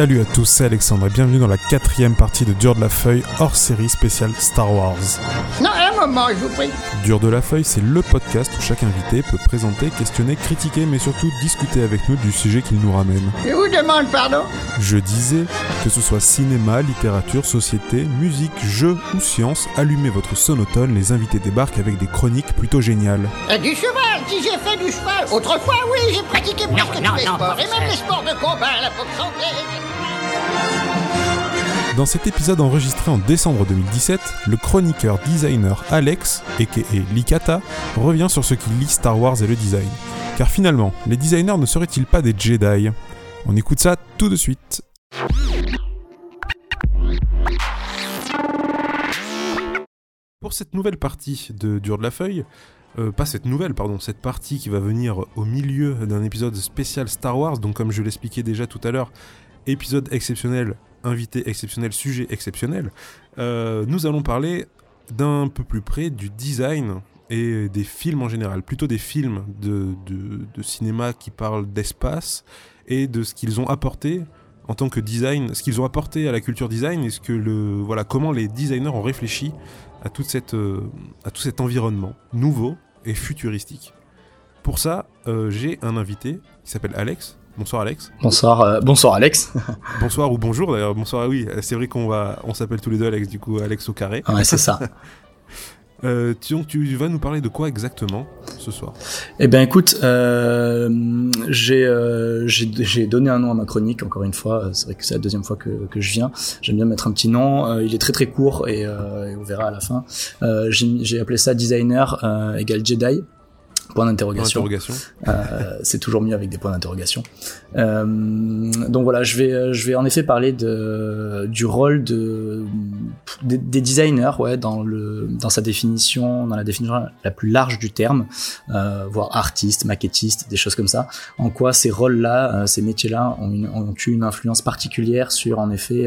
Salut à tous, c'est Alexandre et bienvenue dans la quatrième partie de Dur de la Feuille hors série spéciale Star Wars. Non, un moment, je vous prie. Dur de la Feuille, c'est le podcast où chaque invité peut présenter, questionner, critiquer, mais surtout discuter avec nous du sujet qu'il nous ramène. Je vous demande pardon. Je disais, que ce soit cinéma, littérature, société, musique, jeux ou science, allumez votre sonotone, les invités débarquent avec des chroniques plutôt géniales. Euh, du cheval, si j'ai fait du cheval. Autrefois, oui, j'ai pratiqué presque non, tous les non, sports. Et même les sports de combat, la boxe anglaise. Dans cet épisode enregistré en décembre 2017, le chroniqueur designer Alex, aka Likata, revient sur ce qui lie Star Wars et le design. Car finalement, les designers ne seraient-ils pas des Jedi? On écoute ça tout de suite. Pour cette nouvelle partie de Dur de la Feuille, euh, pas cette nouvelle, pardon, cette partie qui va venir au milieu d'un épisode spécial Star Wars, donc comme je l'expliquais déjà tout à l'heure, épisode exceptionnel, invité exceptionnel, sujet exceptionnel, euh, nous allons parler d'un peu plus près du design et des films en général, plutôt des films de, cinéma qui parlent d'espace et de ce qu'ils ont apporté en tant que design, ce qu'ils ont apporté à la culture design et ce que le voilà comment les designers ont réfléchi à euh, à tout cet environnement nouveau et futuristique. Pour ça, euh, j'ai un invité qui s'appelle Alex. Bonsoir Alex. Bonsoir, euh, bonsoir Alex. Bonsoir ou bonjour d'ailleurs. Bonsoir. Oui, c'est vrai qu'on va on s'appelle tous les deux Alex du coup Alex au carré. ouais, c'est ça. Euh, tu, donc tu vas nous parler de quoi exactement ce soir? Eh ben écoute, euh, j'ai euh, j'ai donné un nom à ma chronique encore une fois. C'est vrai que c'est la deuxième fois que, que je viens. J'aime bien mettre un petit nom. Euh, il est très très court et, et on verra à la fin. J'ai appelé ça designer égale Jedi. Point d'interrogation. Interrogation. Euh, c'est toujours mieux avec des points d'interrogation. Euh, donc voilà, je vais, je vais en effet parler de, du rôle de, des, des designers, ouais, dans le, dans sa définition, dans la définition la plus large du terme, euh, voire artiste, maquettiste, des choses comme ça. En quoi ces rôles-là, euh, ces métiers-là ont, une, ont eu une influence particulière sur, en effet,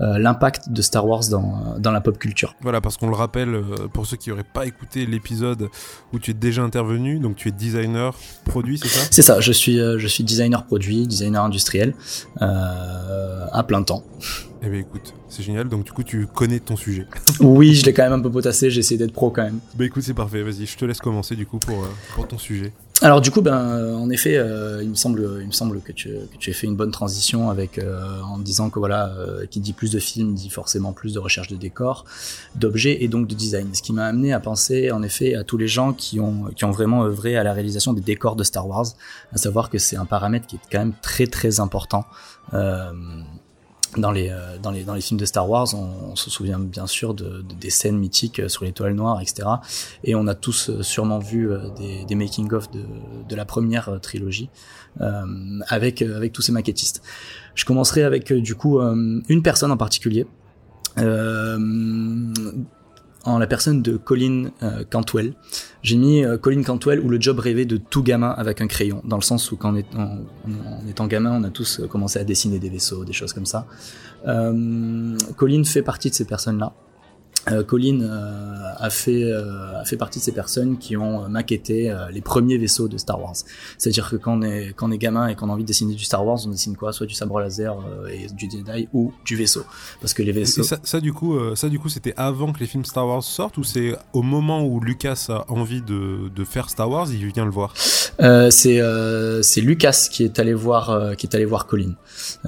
euh, euh, l'impact de Star Wars dans, dans la pop culture. Voilà, parce qu'on le rappelle, euh, pour ceux qui n'auraient pas écouté l'épisode où tu es déjà intervenu, donc tu es designer, produit, c'est ça? C'est ça, je suis, euh, je suis designer produit, designer industriel, euh, à plein temps. Eh bien écoute, c'est génial, donc du coup tu connais ton sujet. Oui, je l'ai quand même un peu potassé, j'ai essayé d'être pro quand même. Bah écoute, c'est parfait, vas-y, je te laisse commencer du coup pour, euh, pour ton sujet. Alors du coup, ben, euh, en effet, euh, il me semble, il me semble que tu, que aies fait une bonne transition avec euh, en disant que voilà, euh, qui dit plus de films dit forcément plus de recherche de décors, d'objets et donc de design. Ce qui m'a amené à penser en effet à tous les gens qui ont qui ont vraiment œuvré à la réalisation des décors de Star Wars, à savoir que c'est un paramètre qui est quand même très très important. Dans les, euh, dans, les, dans les films de Star Wars, on, se souvient bien sûr de, de- des scènes mythiques euh, sur l'étoile noire, etc. Et on a tous euh, sûrement vu des, making-of de, la première trilogie avec, avec tous ces maquettistes. Je commencerai avec du coup une personne en particulier. En la personne de Colin euh, Cantwell. J'ai mis euh, Colin Cantwell ou le job rêvé de tout gamin avec un crayon, dans le sens où quand on est en, étant gamin, on a tous euh, commencé à dessiner des vaisseaux, des choses comme ça. Euh, Colin fait partie de ces personnes-là. Euh, Colin euh, a fait euh, a fait partie de ces personnes qui ont maquetté les premiers vaisseaux de Star Wars. C'est-à-dire que quand on est quand on est gamin et qu'on a envie de dessiner du Star Wars, on dessine quoi? Soit du sabre laser et du Jedi ou du vaisseau, parce que les Et vaisseaux. ça, ça, du coup, euh, ça du coup, c'était avant que les films Star Wars sortent ou c'est au moment où Lucas a envie de, de faire Star Wars, il vient le voir? Euh, c'est euh, c'est Lucas qui est allé voir euh, qui est allé voir Colin.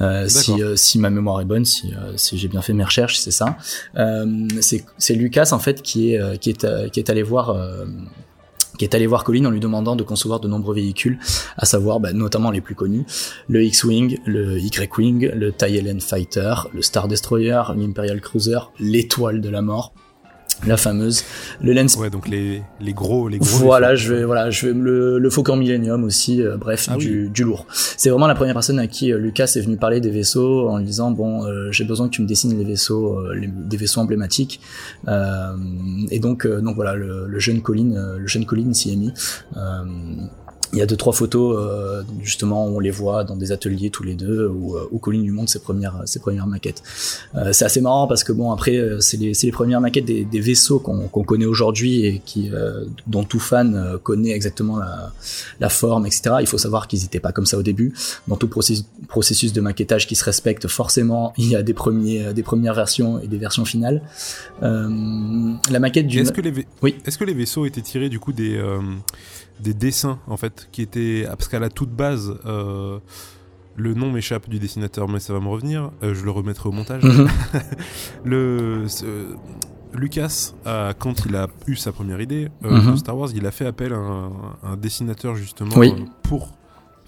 Euh, si si ma mémoire est bonne, si euh, si j'ai bien fait mes recherches, c'est ça. C'est c'est Lucas en fait qui est euh, euh, allé voir euh, qui Colin en lui demandant de concevoir de nombreux véhicules, à savoir bah, notamment les plus connus, le X-Wing, le Y-Wing, le TIE LN Fighter, le Star Destroyer, l'Imperial Cruiser, l'étoile de la mort, la fameuse, le Lens Ouais, donc les, les gros, les gros. voilà, je vais, voilà, je vais le, le Faucon Millennium aussi, euh, bref, Ah du, du lourd. C'est vraiment la première personne à qui euh, Lucas est venu parler des vaisseaux en lui disant bon, euh, j'ai besoin que tu me dessines les vaisseaux, euh, les- des vaisseaux emblématiques. Euh, et donc, euh, donc voilà, le, le jeune Colin, euh, le jeune Colin s'y est mis. Il y a deux trois photos euh, justement où on les voit dans des ateliers tous les deux où, euh, où Colin lui montre ses premières ses premières maquettes. Euh, c'est assez marrant parce que bon après euh, c'est les, les premières maquettes des, des vaisseaux qu'on qu'on connaît aujourd'hui et qui euh, dont tout fan euh, connaît exactement la, la forme etc. Il faut savoir qu'ils n'étaient pas comme ça au début. Dans tout processus, processus de maquettage qui se respecte forcément il y a des premiers des premières versions et des versions finales. la maquette du est-ce que les oui est-ce que les vaisseaux étaient tirés du coup des des dessins en fait qui étaient parce qu'à la toute base euh, le nom m'échappe du dessinateur mais ça va me revenir euh, je le remettrai au montage Mhm. le euh, Lucas a, quand il a eu sa première idée euh, Mhm. de Star Wars il a fait appel à un, un dessinateur justement Oui. euh, pour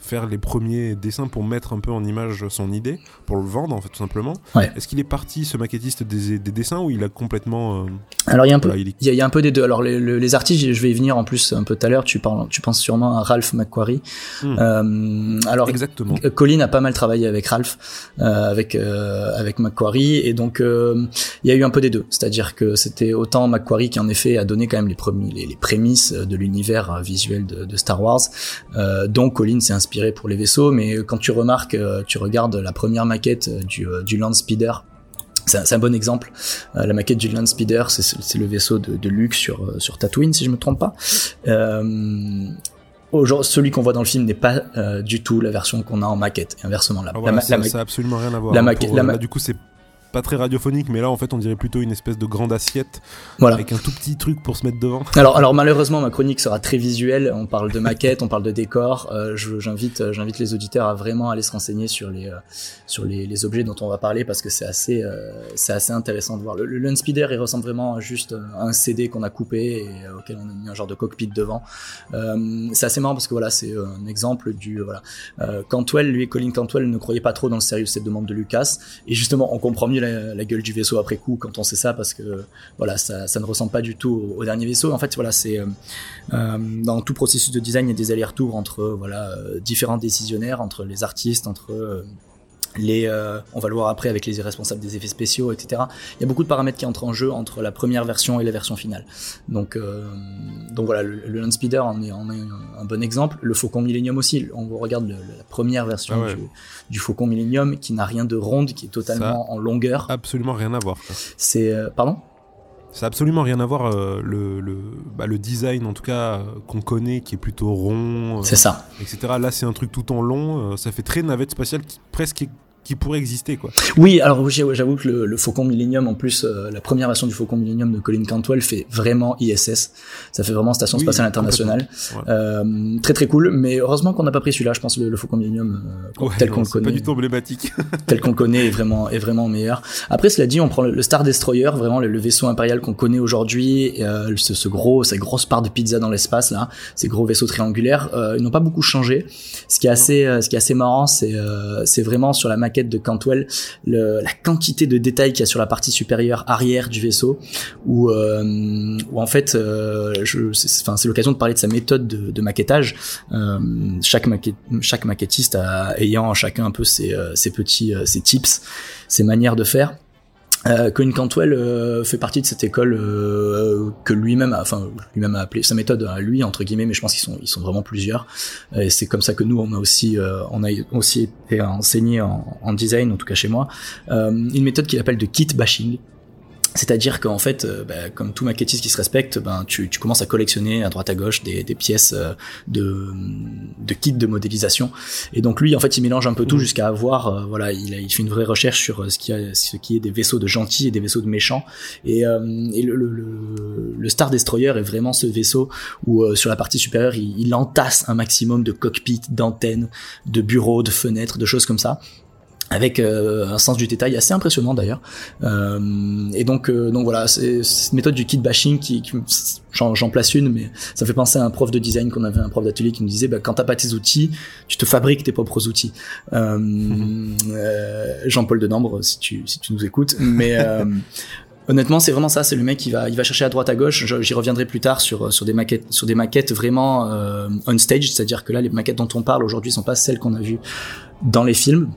faire les premiers dessins pour mettre un peu en image son idée pour le vendre en fait tout simplement Ouais. est-ce qu'il est parti ce maquettiste des, des dessins ou il a complètement euh, Alors il y a un peu, voilà, il est- il y, a, il y a un peu des deux. Alors les, les- artistes, je vais y venir en plus un peu tout à l'heure. Tu parles, tu penses sûrement à Ralph McQuarrie. Hmm. Euh, alors exactement Colin a pas mal travaillé avec Ralph, euh, avec avec Macquarie, et donc il y a eu un peu des deux. C'est-à-dire que c'était autant Macquarie qui en effet a donné quand même les premiers les, les prémices de l'univers visuel de, de Star Wars, dont Colin s'est inspiré pour les vaisseaux. Mais quand tu remarques, euh, tu regardes la première maquette euh, du euh, du Land Speeder. C'est un, bon exemple. Euh, la maquette du Land Speeder, c'est le vaisseau de, de Luke sur sur Tatooine, si je me trompe pas. Euh, Aujourd'hui, celui qu'on voit dans le film n'est pas euh, du tout la version qu'on a en maquette. Et inversement, la, Ah la voilà, ça, la ma- ça a absolument rien à voir. la hein, pour, là, du coup, c'est pas très radiophonique, mais là, en fait, on dirait plutôt une espèce de grande assiette voilà. avec un tout petit truc pour se mettre devant. Alors, alors malheureusement, ma chronique sera très visuelle. On parle de maquette, on parle de décor. Euh, j'invite, euh, j'invite les auditeurs à vraiment aller se renseigner sur les, euh, sur les, les objets dont on va parler parce que c'est assez, euh, c'est assez intéressant de voir. Le, le Speeder, il ressemble vraiment à juste euh, un CD qu'on a coupé et auquel on a mis un genre de cockpit devant. C'est assez marrant parce que voilà, c'est un exemple du voilà. Cantwell, lui, Colin Cantwell ne croyait pas trop dans le sérieux de cette demande de Lucas et justement, on comprend mieux la, gueule du vaisseau après coup quand on sait ça parce que voilà, ça, ne ressemble pas du tout au, dernier vaisseau. En fait, voilà, c'est euh, euh, dans tout processus de design, il y a des allers-retours entre euh, voilà différents décisionnaires, entre les artistes, entre les, euh, on va le voir après avec les responsables des effets spéciaux, etc. Il y a beaucoup de paramètres qui entrent en jeu entre la première version et la version finale. Donc, euh, donc voilà, le, le Land Speeder en est, en est un, bon exemple. Le Faucon Millennium aussi. On regarde le- la première version Ah ouais. du, du Faucon Millennium qui n'a rien de ronde, qui est totalement en longueur. Absolument rien à voir. C'est euh, pardon? Ça a absolument rien à voir euh, le, le, bah, le design, en tout cas, euh, qu'on connaît, qui est plutôt rond, euh, C'est ça. etc. Là, c'est un truc tout en long. ça fait très navette spatiale qui presque qui pourrait exister, quoi. Oui, alors j'avoue que le, le Faucon Millennium, en plus, euh, la première version du Faucon Millennium de Colin Cantwell fait vraiment ISS. Ça fait vraiment Station Oui, Spatiale Internationale. Euh, très très cool, mais heureusement qu'on n'a pas pris celui-là. Je pense le, le Faucon Millennium euh, Ouais, tel qu'on le c'est pas connaît, du tout emblématique. tel qu'on connaît est vraiment est vraiment meilleur. Après, cela dit, on prend le, le Star Destroyer, vraiment le, vaisseau impérial qu'on connaît aujourd'hui, euh, ce, ce gros, cette grosse part de pizza dans l'espace là, ces gros vaisseaux triangulaires, euh, ils n'ont pas beaucoup changé. Ce qui est assez, ce qui est assez marrant, c'est euh, c'est vraiment sur la de Cantwell la quantité de détails qu'il y a sur la partie supérieure arrière du vaisseau, où, euh, en fait, euh, c'est, l'occasion de parler de sa méthode de, maquettage. Euh, chaque, chaque maquettiste ayant chacun un peu ses, ses petits, ses tips, ses manières de faire. Euh, Colin Cantwell euh, fait partie de cette école euh, que lui-même, a, enfin lui-même a appelé sa méthode à lui entre guillemets, mais je pense qu'ils sont ils sont vraiment plusieurs. Et c'est comme ça que nous on a aussi euh, on a aussi été enseigné en, en design, en tout cas chez moi, une méthode qu'il appelle de kit bashing. C'est-à-dire qu'en fait, euh, bah, comme tout maquettiste qui se respecte, ben tu, tu commences à collectionner à droite à gauche des, des pièces euh, de, de kits de modélisation. Et donc lui, en fait, il mélange un peu tout jusqu'à avoir, euh, voilà, il, a, il fait une vraie recherche sur ce qui, a, ce qui est des vaisseaux de gentils et des vaisseaux de méchants. Et, euh, et le, le, le, le Star Destroyer est vraiment ce vaisseau où euh, sur la partie supérieure, il, il entasse un maximum de cockpits, d'antennes, de bureaux, de fenêtres, de choses comme ça avec euh, un sens du détail assez impressionnant d'ailleurs. Euh, et donc, euh, donc voilà, c'est cette méthode du kit bashing qui, qui j'en, j'en place une, mais ça fait penser à un prof de design qu'on avait, un prof d'atelier qui nous disait, bah, quand t'as pas tes outils, tu te fabriques tes propres outils. Euh, euh, Jean-Paul Denambre, si tu si tu nous écoutes, mais euh, Honnêtement, c'est vraiment ça. C'est le mec qui va, il va chercher à droite à gauche. J'y reviendrai plus tard sur sur des maquettes, sur des maquettes vraiment euh, on stage, c'est-à-dire que là, les maquettes dont on parle aujourd'hui sont pas celles qu'on a vues dans les films.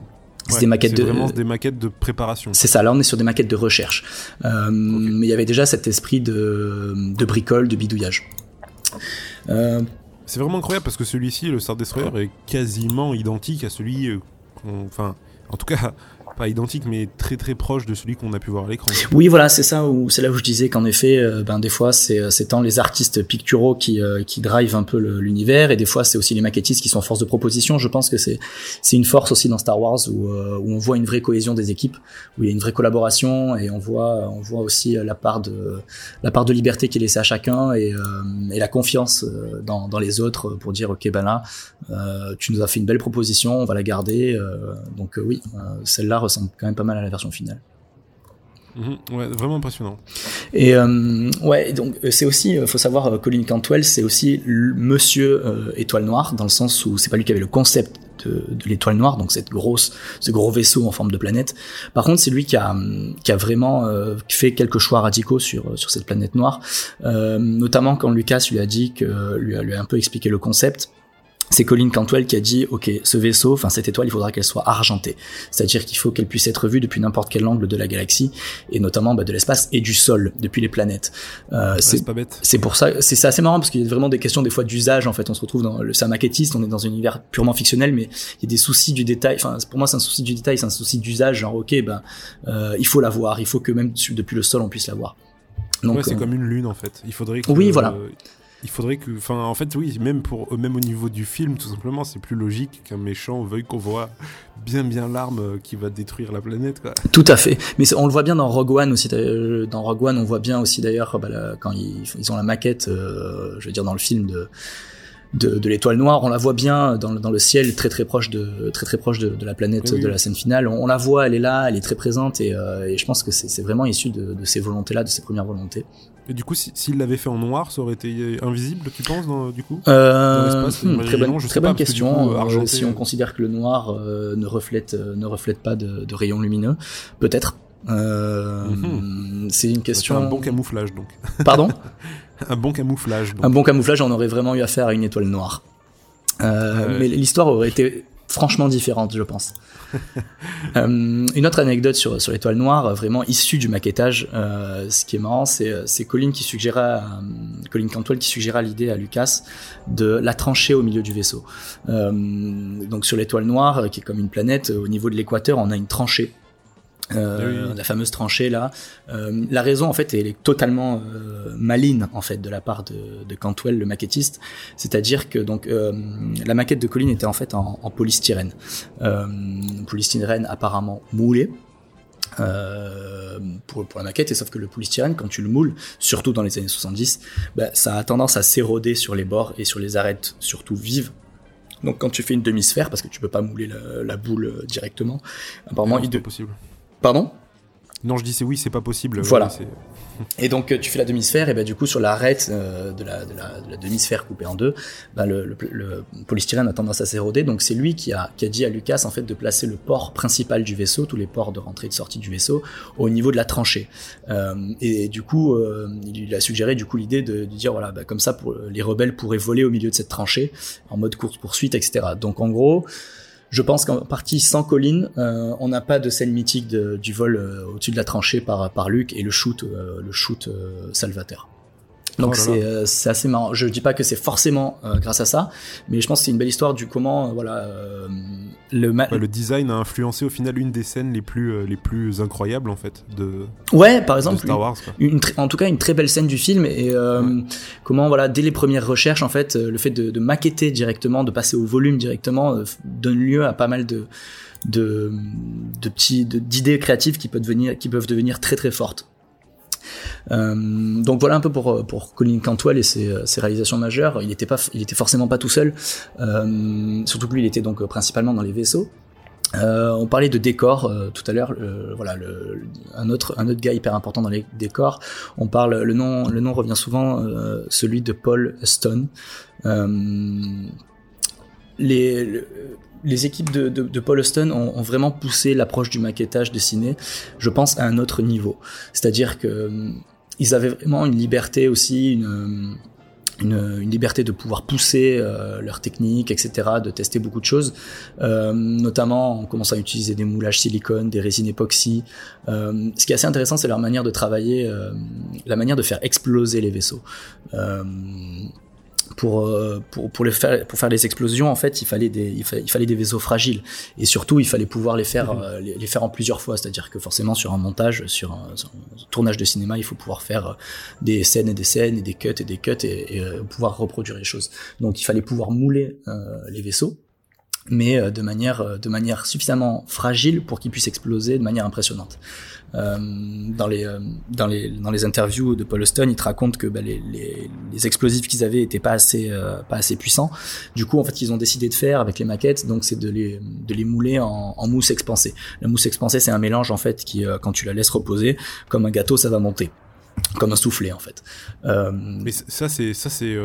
C'est Ouais, des maquettes de. vraiment des maquettes de préparation. C'est ça, là on est sur des maquettes de recherche. Euh, Mais il y avait déjà cet esprit de, de bricole, de bidouillage. Euh, C'est vraiment incroyable parce que celui-ci, le Star Destroyer, est quasiment identique à celui Enfin, en tout cas, pas identique, mais très très proche de celui qu'on a pu voir à l'écran. Oui, voilà, c'est ça, où c'est là où je disais qu'en effet, euh, ben des fois c'est euh, c'est tant les artistes picturaux qui euh, qui drivent un peu l'univers, et des fois c'est aussi les maquettistes qui sont force de proposition. Je pense que c'est c'est une force aussi dans Star Wars où où on voit une vraie cohésion des équipes, où il y a une vraie collaboration, et on voit on voit aussi la part de la part de liberté qui est laissée à chacun et et la confiance dans dans les autres pour dire ok ben là tu nous as fait une belle proposition, on va la garder. donc oui, celle-là ressemble quand même pas mal à la version finale. Mhm, ouais, vraiment impressionnant. Et euh, ouais, donc euh, c'est aussi, euh, faut savoir, Colin Cantwell, c'est aussi Monsieur Étoile Noire dans le sens où c'est pas lui qui avait le concept de, l'étoile noire, donc cette grosse, ce gros vaisseau en forme de planète. Par contre, c'est lui qui a, qui a vraiment fait quelques choix radicaux sur sur cette planète noire, notamment quand Lucas lui a dit que lui a, lui a un peu expliqué le concept c'est Colin Cantwell qui a dit ok ce vaisseau, enfin cette étoile, il faudra qu'elle soit argentée, c'est-à-dire qu'il faut qu'elle puisse être vue depuis n'importe quel angle de la galaxie et notamment bah, de l'espace et du sol depuis les planètes. Euh, c'est pas bête. C'est pour ça, c'est assez marrant parce qu'il y a vraiment des questions des fois d'usage en fait. On se retrouve dans le c'est maquettiste, on est dans un univers purement fictionnel, mais il y a des soucis du détail. Enfin pour moi c'est un souci du détail, c'est un souci d'usage. Genre ok ben euh, il faut la voir, il faut que même depuis le sol on puisse la voir. Donc ouais, c'est euh, comme une lune en fait. Il faudrait que oui voilà il faudrait que, enfin, en fait, oui, même pour, même au niveau du film, tout simplement, c'est plus logique qu'un méchant veuille qu'on voit bien, bien l'arme euh, qui va détruire la planète, quoi. Tout à fait. Mais on le voit bien dans Rogue One aussi. Dans Rogue One, on voit bien aussi d'ailleurs bah, quand ils, ils, ont la maquette, euh, je veux dire dans le film de de, l'étoile noire. On la voit bien dans, dans, le ciel, très très proche de très très proche de, de la planète de la scène finale. On, la voit, elle est là, elle est très présente et, euh, et je pense que c'est vraiment issu de, de ces volontés-là, de ces premières volontés. Et du coup, s'il l'avait fait en noir, ça aurait été invisible, tu penses, dans, du coup? Euh, hmm, Très bonne, très bonne question. Euh, si on considère que le noir euh, ne reflète ne reflète pas de, de rayons lumineux, peut-être. Euh, mhm. C'est une question. Un bon camouflage donc. Pardon? Un bon camouflage. Donc. Un bon camouflage, on aurait vraiment eu affaire à une étoile noire. Euh, Mais l'histoire aurait été franchement différente, je pense. euh, une autre anecdote sur, sur l'étoile noire, vraiment issue du maquettage, euh, ce qui est marrant, c'est, Colin qui suggéra, euh, Colin Cantwell qui suggéra l'idée à Lucas de la trancher au milieu du vaisseau. Euh, donc sur l'étoile noire, qui est comme une planète, au niveau de l'équateur, on a une tranchée euh, la fameuse tranchée là. Euh, la raison en fait elle est totalement euh, maligne en fait de la part de, de Cantwell le maquettiste, c'est-à-dire que donc euh, la maquette de Colline était en fait en, en polystyrène, polystyrène apparemment moulé. pour, pour la maquette. Et sauf que le polystyrène quand tu le moules surtout dans les années 70 bah, ça a tendance à s'éroder sur les bords et sur les arêtes surtout vives. Donc quand tu fais une demi-sphère parce que tu peux pas mouler la, la boule directement apparemment il est possible Pardon Non, je dis c'est oui, c'est pas possible. Voilà. et donc tu fais la demi-sphère et bah du coup sur l'arête euh, de, la, de, la, de la demi-sphère coupée en deux, bah, le, le, polystyrène a tendance à s'éroder. Donc c'est lui qui a, qui a dit à Lucas en fait de placer le port principal du vaisseau, tous les ports de rentrée et de sortie du vaisseau, au niveau de la tranchée. Euh, et, du coup, euh, il a suggéré du coup l'idée de, de, dire voilà bah, comme ça pour, les rebelles pourraient voler au milieu de cette tranchée en mode course poursuite, etc. Donc en gros je pense qu'en partie sans Colline, euh, on n'a pas de scène mythique du vol euh, au-dessus de la tranchée par, par Luke et le shoot, euh, le shoot salvateur. Donc oh euh, c'est assez marrant. Je dis pas que c'est forcément euh, grâce à ça, mais je pense que c'est une belle histoire du comment euh, voilà le le design a influencé au final une des scènes les plus les plus incroyables en fait de ouais par exemple Star Wars, Une, en tout cas une très belle scène du film et comment voilà dès les premières recherches en fait le fait de, de maqueter directement de passer au volume directement donne lieu à pas mal de de, de petits d'idées créatives qui peuvent devenir qui peuvent devenir très très fortes donc voilà un peu pour, Colin Cantwell et ses, réalisations majeures. Il était pas, il était forcément pas tout seul. Euh, surtout que lui, il était donc principalement dans les vaisseaux. Euh, on parlait de décors euh, tout à l'heure. voilà, un autre gars hyper important dans les décors. On parle le nom revient souvent euh, celui de Paul Stone. Les équipes de, de, Paul Austin ont, vraiment poussé l'approche du maquettage dessiné, je pense, à un autre niveau. C'est-à-dire que euh, ils avaient vraiment une liberté aussi, une, une, une liberté de pouvoir pousser euh, leurs techniques, etc., de tester beaucoup de choses. Euh, notamment, on commence à utiliser des moulages silicone, des résines époxy. Euh, ce qui est assez intéressant, c'est leur manière de travailler, euh, la manière de faire exploser les vaisseaux. Pour, euh, pour, pour, les faire, pour faire les explosions, en fait, il fallait, des, il, fallait, des vaisseaux fragiles. Et surtout, il fallait pouvoir les faire, mhm. euh, les, faire en plusieurs fois. C'est-à-dire que forcément, sur un montage, sur un, tournage de cinéma, il faut pouvoir faire euh, des scènes et des scènes, et des cuts et des cuts, et, pouvoir reproduire les choses. Donc, il fallait pouvoir mouler les vaisseaux mais de manière de manière suffisamment fragile pour qu'ils puissent exploser de manière impressionnante. Euh, dans les euh, dans les dans les interviews de Paul Austin, il te raconte que bah, les, les, les, explosifs qu'ils avaient étaient pas assez euh, pas assez puissants. Du coup, en fait, ils ont décidé de faire avec les maquettes, donc c'est de les de les mouler en, en mousse expansée. La mousse expansée, c'est un mélange en fait qui, quand tu la laisses reposer, comme un gâteau, ça va monter comme un soufflet en fait. Euh... Mais ça c'est ça c'est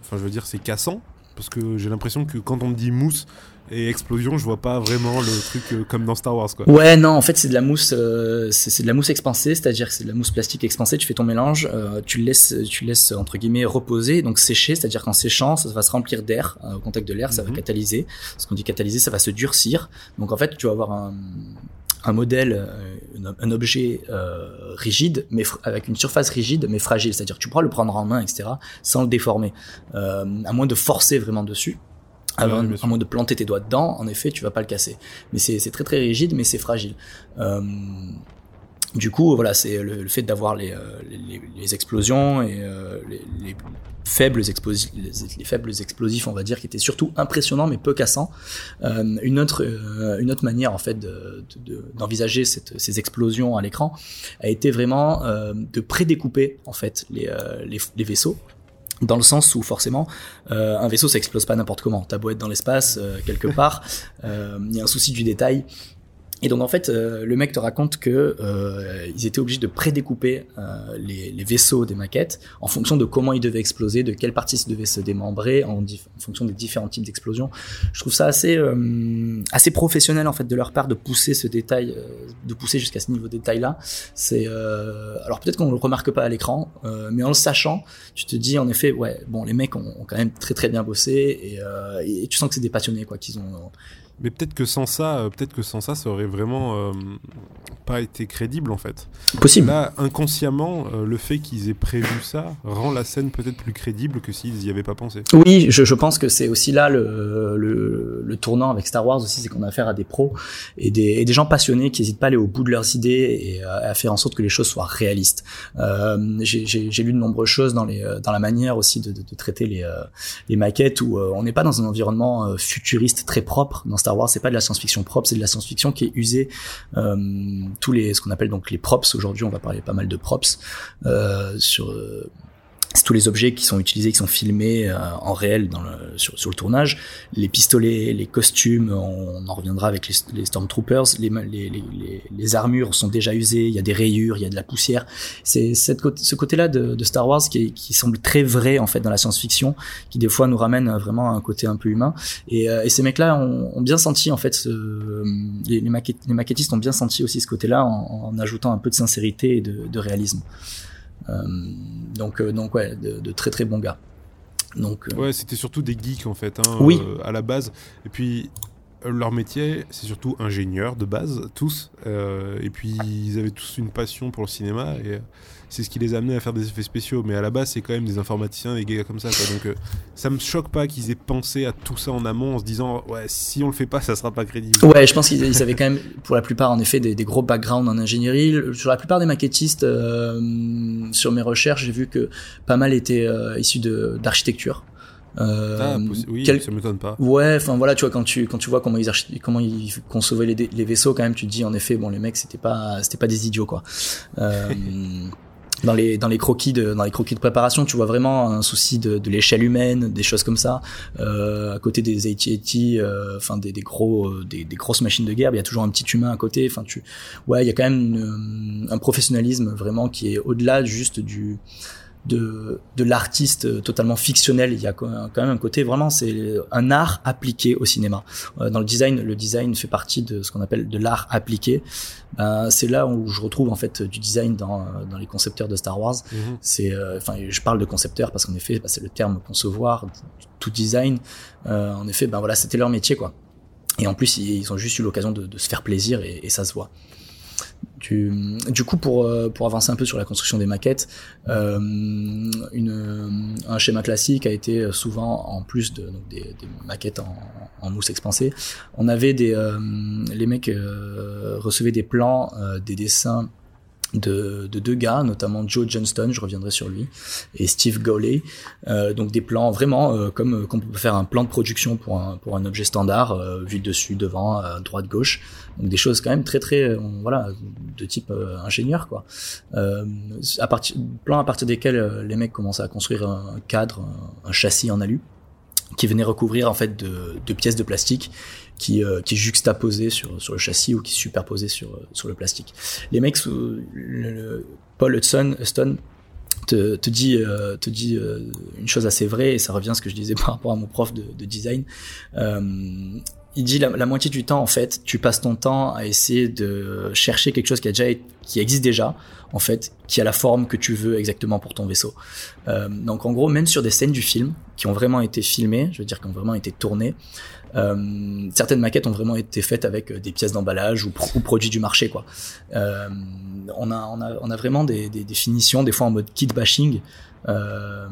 enfin je veux dire c'est cassant parce que j'ai l'impression que quand on me dit mousse et explosion, je vois pas vraiment le truc euh, comme dans Star Wars quoi. Ouais, non, en fait, c'est de la mousse euh, c'est de la mousse expansée, c'est-à-dire que c'est de la mousse plastique expansée, tu fais ton mélange, euh, tu le laisses tu laisses entre guillemets reposer, donc sécher, c'est-à-dire qu'en séchant, ça va se remplir d'air au contact de l'air, ça va mhm. catalyser. Ce qu'on dit catalyser, ça va se durcir. Donc en fait, tu vas avoir un un modèle, un objet rigide, mais avec une surface rigide mais fragile. C'est-à-dire que tu pourras le prendre en main, etc., sans le déformer, à moins de forcer vraiment dessus. Avant, à moins de planter tes doigts dedans, en effet, tu vas pas le casser. Mais c'est très très rigide, mais c'est fragile. Euh, du coup, voilà, c'est le, fait d'avoir les, euh, les, les, explosions et euh, les, les, faibles explosifs, les, faibles explosifs, on va dire, qui étaient surtout impressionnants mais peu cassants. Euh, une autre, euh, une autre manière en fait d'envisager de, de, ces explosions à l'écran a été vraiment de prédécouper en fait les, les vaisseaux dans le sens où forcément euh, un vaisseau ça explose pas n'importe comment. T'as beau être dans l'espace euh, quelque part, euh, il y a un souci du détail et donc en fait, euh, le mec te raconte que euh, ils étaient obligés de prédécouper euh, les, les, vaisseaux des maquettes en fonction de comment ils devaient exploser, de quelle partie ils devaient se démembrer, en, en fonction des différents types d'explosions. Je trouve ça assez euh, assez professionnel en fait de leur part de pousser ce détail, euh, de pousser jusqu'à ce niveau de détail là. C'est alors peut-être qu'on le remarque pas à l'écran, mais en le sachant, tu te dis en effet ouais bon les mecs ont, ont quand même très très bien bossé et, et tu sens que c'est des passionnés quoi qu'ils ont mais peut-être que sans ça, euh, peut-être que sans ça, ça aurait vraiment euh, pas été crédible en fait. Possible. Là, inconsciemment, euh, le fait qu'ils aient prévu ça rend la scène peut-être plus crédible que s'ils y avaient pas pensé. Oui, je, je pense que c'est aussi là le, le, le, tournant avec Star Wars aussi, c'est qu'on a affaire à des pros et des, et des gens passionnés qui n'hésitent pas à aller au bout de leurs idées et à, faire en sorte que les choses soient réalistes. Euh, J'ai lu de nombreuses choses dans, les, dans la manière aussi de, de, de traiter les, les maquettes où on n'est pas dans un environnement futuriste très propre dans Star Wars, c'est pas de la science-fiction propre, c'est de la science-fiction qui est usée euh, tous les ce qu'on appelle donc les props. Aujourd'hui, on va parler pas mal de props euh, sur euh, tous les objets qui sont utilisés, qui sont filmés euh, en réel dans le, sur, le tournage. Les pistolets, les costumes, on, en reviendra avec les, Stormtroopers. Les, les, les, armures sont déjà usées, il y a des rayures, il y a de la poussière. C'est ce côté-là de, Star Wars qui, qui, semble très vrai en fait dans la science-fiction, qui des fois nous ramène vraiment à un côté un peu humain. Et, euh, et ces mecs-là ont, ont, bien senti en fait, ce, les, les, maquettistes ont bien senti aussi ce côté-là en, en, ajoutant un peu de sincérité et de, de réalisme. Euh, donc, euh, donc ouais, de, très très bons gars. Donc, euh, ouais, c'était surtout des geeks en fait, hein, oui. à la base. Et puis leur métier, c'est surtout ingénieur de base, tous. et puis ils avaient tous une passion pour le cinéma. Et c'est ce qui les a amenés à faire des effets spéciaux. Mais à la base, c'est quand même des informaticiens, des gars comme ça. Donc euh, ça me choque pas qu'ils aient pensé à tout ça en amont en se disant ouais, si on le fait pas, ça sera pas crédible. Ouais, je pense qu'ils avaient quand même, pour la plupart, en effet, des, gros backgrounds en ingénierie. Sur la plupart des maquettistes, euh, sur mes recherches, j'ai vu que pas mal étaient euh, issus d'architecture. Euh, ah, oui, ça m'étonne pas. Ouais, enfin voilà, tu vois quand tu quand tu vois comment ils comment ils concevaient les, les, vaisseaux, quand même, tu te dis en effet, bon, les mecs, c'était pas c'était pas des idiots quoi. Euh, dans les dans les croquis de dans les croquis de préparation, tu vois vraiment un souci de, de l'échelle humaine, des choses comme ça. Euh, à côté des AT-AT, euh, enfin des, des gros euh, des, des, grosses machines de guerre, il y a toujours un petit humain à côté. Enfin tu, ouais, il y a quand même une, un professionnalisme vraiment qui est au-delà juste du de, de l'artiste totalement fictionnel. Il y a quand même un côté vraiment, c'est un art appliqué au cinéma. Euh, dans le design, le design fait partie de ce qu'on appelle de l'art appliqué. Ben, c'est là où je retrouve en fait du design dans, dans les concepteurs de Star Wars. Mhm. C'est, euh, enfin, je parle de concepteurs parce qu'en effet, bah, c'est le terme concevoir, tout design. Euh, en effet, ben voilà, c'était leur métier quoi. Et en plus, ils, ont juste eu l'occasion de, de, se faire plaisir et, et ça se voit. Du, coup, pour, euh, pour avancer un peu sur la construction des maquettes, euh, un schéma classique a été souvent, en plus de des, maquettes en, mousse expansée, on avait des, les mecs recevaient des plans, des dessins de, deux gars, notamment Joe Johnston, je reviendrai sur lui, et Steve Gowley. Euh, donc des plans vraiment euh, comme, euh, comme on peut faire un plan de production pour un, pour un objet standard, vu dessus, devant, droite, gauche. Donc des choses quand même très très voilà de type ingénieur quoi. à partir plan à partir desquels les mecs commencent à construire un cadre, un, châssis en alu qui venait recouvrir en fait de, de pièces de plastique qui, euh, qui est juxtaposé sur, sur le châssis ou qui est superposé sur, sur le plastique. Les mecs, Paul Hudson, Huston te, te dit, euh, te dit euh, une chose assez vraie, et ça revient à ce que je disais par rapport à mon prof de, de design. Euh, il dit la, moitié du temps, en fait, tu passes ton temps à essayer de chercher quelque chose qui a déjà qui existe déjà, en fait, qui a la forme que tu veux exactement pour ton vaisseau. Euh, donc en gros, même sur des scènes du film qui ont vraiment été filmées, je veux dire qui ont vraiment été tournées, euh, certaines maquettes ont vraiment été faites avec euh, des pièces d'emballage ou, produits du marché. Quoi. Euh, on, a, on, a, on a vraiment des, des, des, finitions, des fois en mode kit bashing. Euh,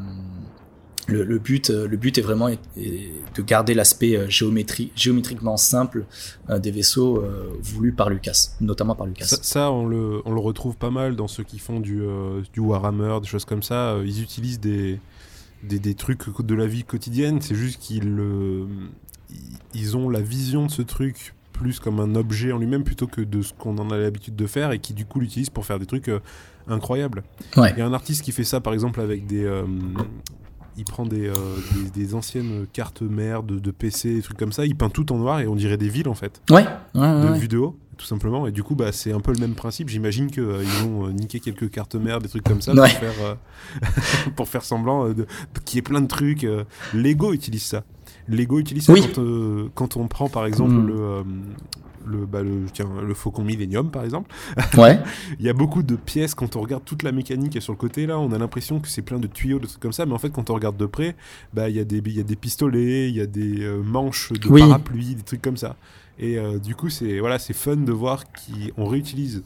le, le, but, le but est vraiment de garder l'aspect géométriquement simple des vaisseaux voulus par Lucas, notamment par Lucas. Ça, on, le, on, le, retrouve pas mal dans ceux qui font du, du Warhammer, des choses comme ça. Ils utilisent des, des, des trucs de la vie quotidienne, c'est juste qu'ils ils ont la vision de ce truc plus comme un objet en lui-même plutôt que de ce qu'on en a l'habitude de faire et qui du coup l'utilisent pour faire des trucs euh, incroyables. Il y a un artiste qui fait ça par exemple avec des... Euh, il prend des, euh, des, anciennes cartes mères de, PC, des trucs comme ça, il peint tout en noir et on dirait des villes en fait. Ouais. de vue de haut, tout simplement. Et du coup, bah, c'est un peu le même principe. J'imagine qu'ils ont niqué quelques cartes mères, des trucs comme ça, pour, faire, pour faire semblant qu'il y ait plein de trucs. Lego utilise ça. Lego utilise ça quand, euh, quand, on prend par exemple hmm. le, euh, le, bah, le, tiens, le Faucon Millennium par exemple. Ouais. il y a beaucoup de pièces quand on regarde toute la mécanique sur le côté là, on a l'impression que c'est plein de tuyaux, de trucs comme ça, mais en fait quand on regarde de près, bah il y a des il y a des pistolets, il y a des euh, manches de parapluie, des trucs comme ça. Et du coup c'est voilà c'est fun de voir qu'on réutilise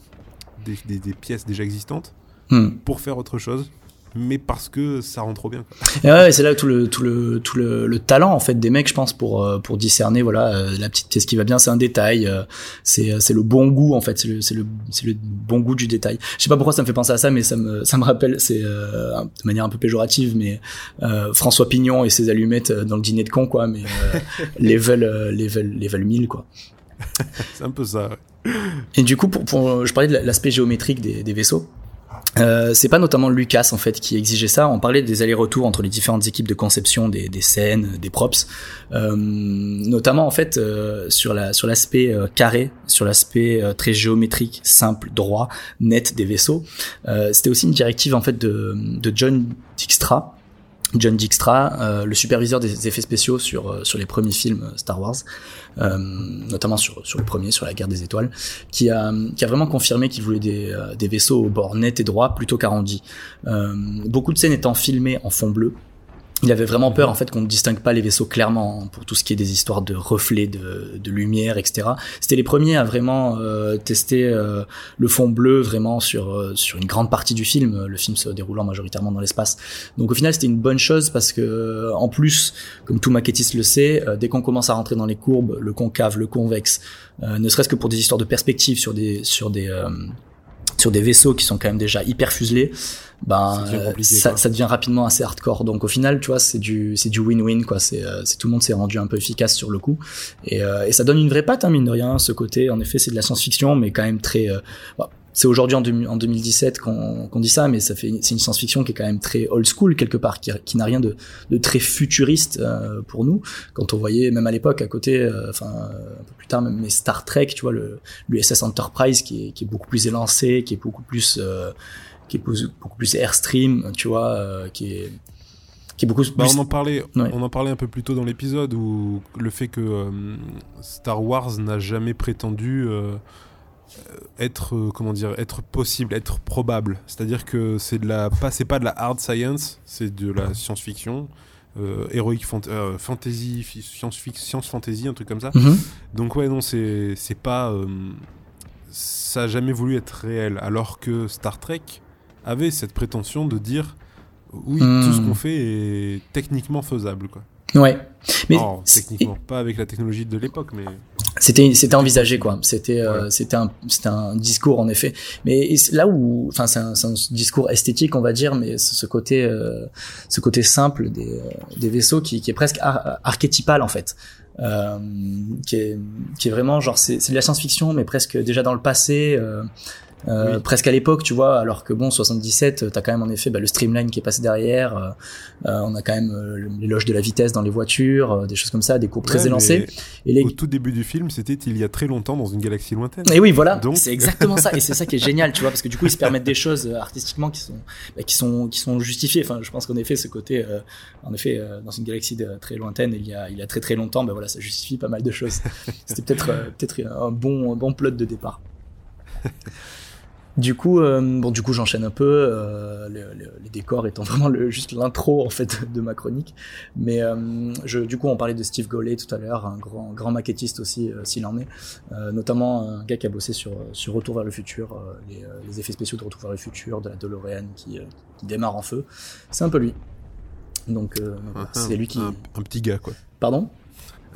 des, des, des, pièces déjà existantes hmm. pour faire autre chose mais parce que ça rend trop bien. ouais, c'est là tout le tout le tout le, le, talent en fait des mecs, je pense, pour euh, pour discerner voilà euh, la petite pièce qui va bien, c'est un détail, euh, c'est c'est le bon goût en fait, c'est le c'est le c'est le bon goût du détail. Je sais pas pourquoi ça me fait penser à ça, mais ça me ça me rappelle, c'est de manière un peu péjorative, mais François Pignon et ses allumettes dans le dîner de con quoi, mais level level level 1000 quoi. c'est un peu ça. Et du coup, pour, pour je parlais de l'aspect géométrique des, des vaisseaux. Euh, c'est pas notamment Lucas en fait qui exigeait ça. On parlait des allers-retours entre les différentes équipes de conception des, des scènes, des props, euh, notamment en fait euh, sur la sur l'aspect euh, carré, sur l'aspect euh, très géométrique, simple, droit, net des vaisseaux. C'était aussi une directive en fait de, de John Dijkstra, John Dijkstra, euh, le superviseur des effets spéciaux sur euh, sur les premiers films euh, Star Wars, euh, notamment sur sur le premier, sur la guerre des étoiles, qui a qui a vraiment confirmé qu'il voulait des des vaisseaux au bord net et droit plutôt qu'arrondi. beaucoup de scènes étant filmées en fond bleu, il avait vraiment peur en fait qu'on ne distingue pas les vaisseaux clairement pour tout ce qui est des histoires de reflets de, de lumière etc c'était les premiers à vraiment euh, tester euh, le fond bleu vraiment sur euh, sur une grande partie du film. Le film se déroulant majoritairement dans l'espace. Donc au final c'était une bonne chose parce que en plus comme tout maquettiste le sait dès qu'on commence à rentrer dans les courbes le concave le convexe ne serait-ce que pour des histoires de perspective sur des sur des sur des vaisseaux qui sont quand même déjà hyper fuselés ben ça, ça, devient rapidement assez hardcore. Donc au final, tu vois, c'est du c'est du win-win quoi. C'est euh, c'est tout le monde s'est rendu un peu efficace sur le coup et, euh, et ça donne une vraie patte hein, mine de rien. Ce côté, en effet, c'est de la science-fiction, mais quand même très euh, c'est aujourd'hui en, en, 2017 qu'on dit ça, mais ça fait c'est une science-fiction qui est quand même très old school quelque part, qui, qui n'a rien de, de, très futuriste euh, pour nous. Quand on voyait même à l'époque à côté, enfin un peu plus tard même mais Star Trek, tu vois le l'USS Enterprise qui est, qui est beaucoup plus élancé, qui est beaucoup plus qui est beaucoup plus airstream, tu vois, euh, qui est qui est beaucoup bah, on en parlait on en parlait un peu plus tôt dans l'épisode où le fait que euh, Star Wars n'a jamais prétendu euh, être comment dire être possible être probable c'est-à-dire que c'est de la pas c'est pas de la hard science c'est de la science-fiction héroïque fantasy science science fantasy un truc comme ça mm-hmm. donc ouais non c'est c'est pas ça a jamais voulu être réel alors que Star Trek avait cette prétention de dire oui, Hmm. tout ce qu'on fait est techniquement faisable, quoi. Ouais. Mais Alors, techniquement, pas avec la technologie de l'époque, mais C'était c'était envisagé quoi. C'était euh, Ouais. c'était un c'était un discours en effet. Mais là où enfin c'est un, un discours esthétique on va dire, mais ce côté euh, ce côté simple des euh, des vaisseaux qui qui est presque ar- archétypal en fait. Euh, qui est qui est vraiment genre c'est c'est de la science-fiction mais presque déjà dans le passé. Euh, euh, Oui. presque à l'époque, tu vois, alors que bon, 77, t'as quand même en effet bah, le streamline qui est passé derrière, euh, euh, on a quand même euh, l'éloge de la vitesse dans les voitures, euh, des choses comme ça, des courbes très élancées. Et les, Au tout début du film, c'était il y a très longtemps dans une galaxie lointaine. et oui, voilà, Donc- c'est exactement ça. Et c'est ça qui est génial, tu vois, parce que du coup, ils se permettent des choses euh, artistiquement qui sont, bah, qui sont, qui sont justifiées. Enfin, je pense qu'en effet, ce côté, euh, en effet, euh, dans une galaxie de- très lointaine, il y a, il y a très très longtemps, ben voilà, ça justifie pas mal de choses. C'était peut-être, euh, peut-être un bon, un bon plot de départ. Du coup, euh, bon, du coup, j'enchaîne un peu, euh, le- le- les décors étant vraiment le, juste l'intro en fait de ma chronique. Mais euh, je, du coup, on parlait de Steve Goley tout à l'heure, un grand, grand maquettiste aussi, euh, s'il en est, euh, notamment un gars qui a bossé sur, sur Retour vers le futur, euh, les, euh, les effets spéciaux de Retour vers le futur, de la DeLorean qui, euh, qui démarre en feu. C'est un peu lui. Donc, euh, Un- c'est lui qui. Un, un petit gars, quoi. Pardon?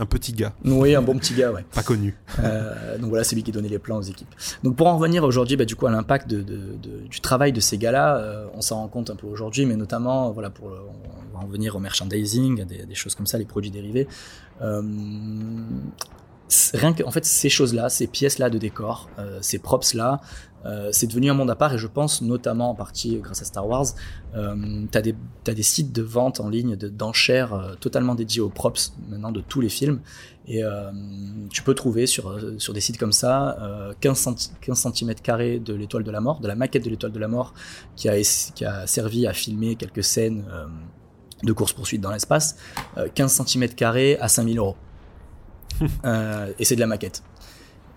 Un petit gars, Oui, un bon petit gars, ouais. pas connu. Euh, donc voilà, c'est lui qui donnait les plans aux équipes. Donc pour en revenir aujourd'hui, bah, du coup à l'impact de, de- de- du travail de ces gars-là, euh, on s'en rend compte un peu aujourd'hui, mais notamment voilà pour on va en venir au merchandising, à des, des choses comme ça, les produits dérivés. Euh, rien que en fait ces choses-là, ces pièces-là de décor, ces props-là, euh, c'est devenu un monde à part et je pense notamment en partie grâce à Star Wars. Euh, t'as des t'as des sites de vente en ligne de d'enchères euh, totalement dédiés aux props maintenant de tous les films et euh, tu peux trouver sur sur des sites comme ça euh, 15 centi 15 cm carrés de l'étoile de la mort, de la maquette de l'étoile de la mort qui a qui a servi à filmer quelques scènes de course poursuite dans l'espace, euh, 15 cm carrés à 5000 euros. Et c'est de la maquette.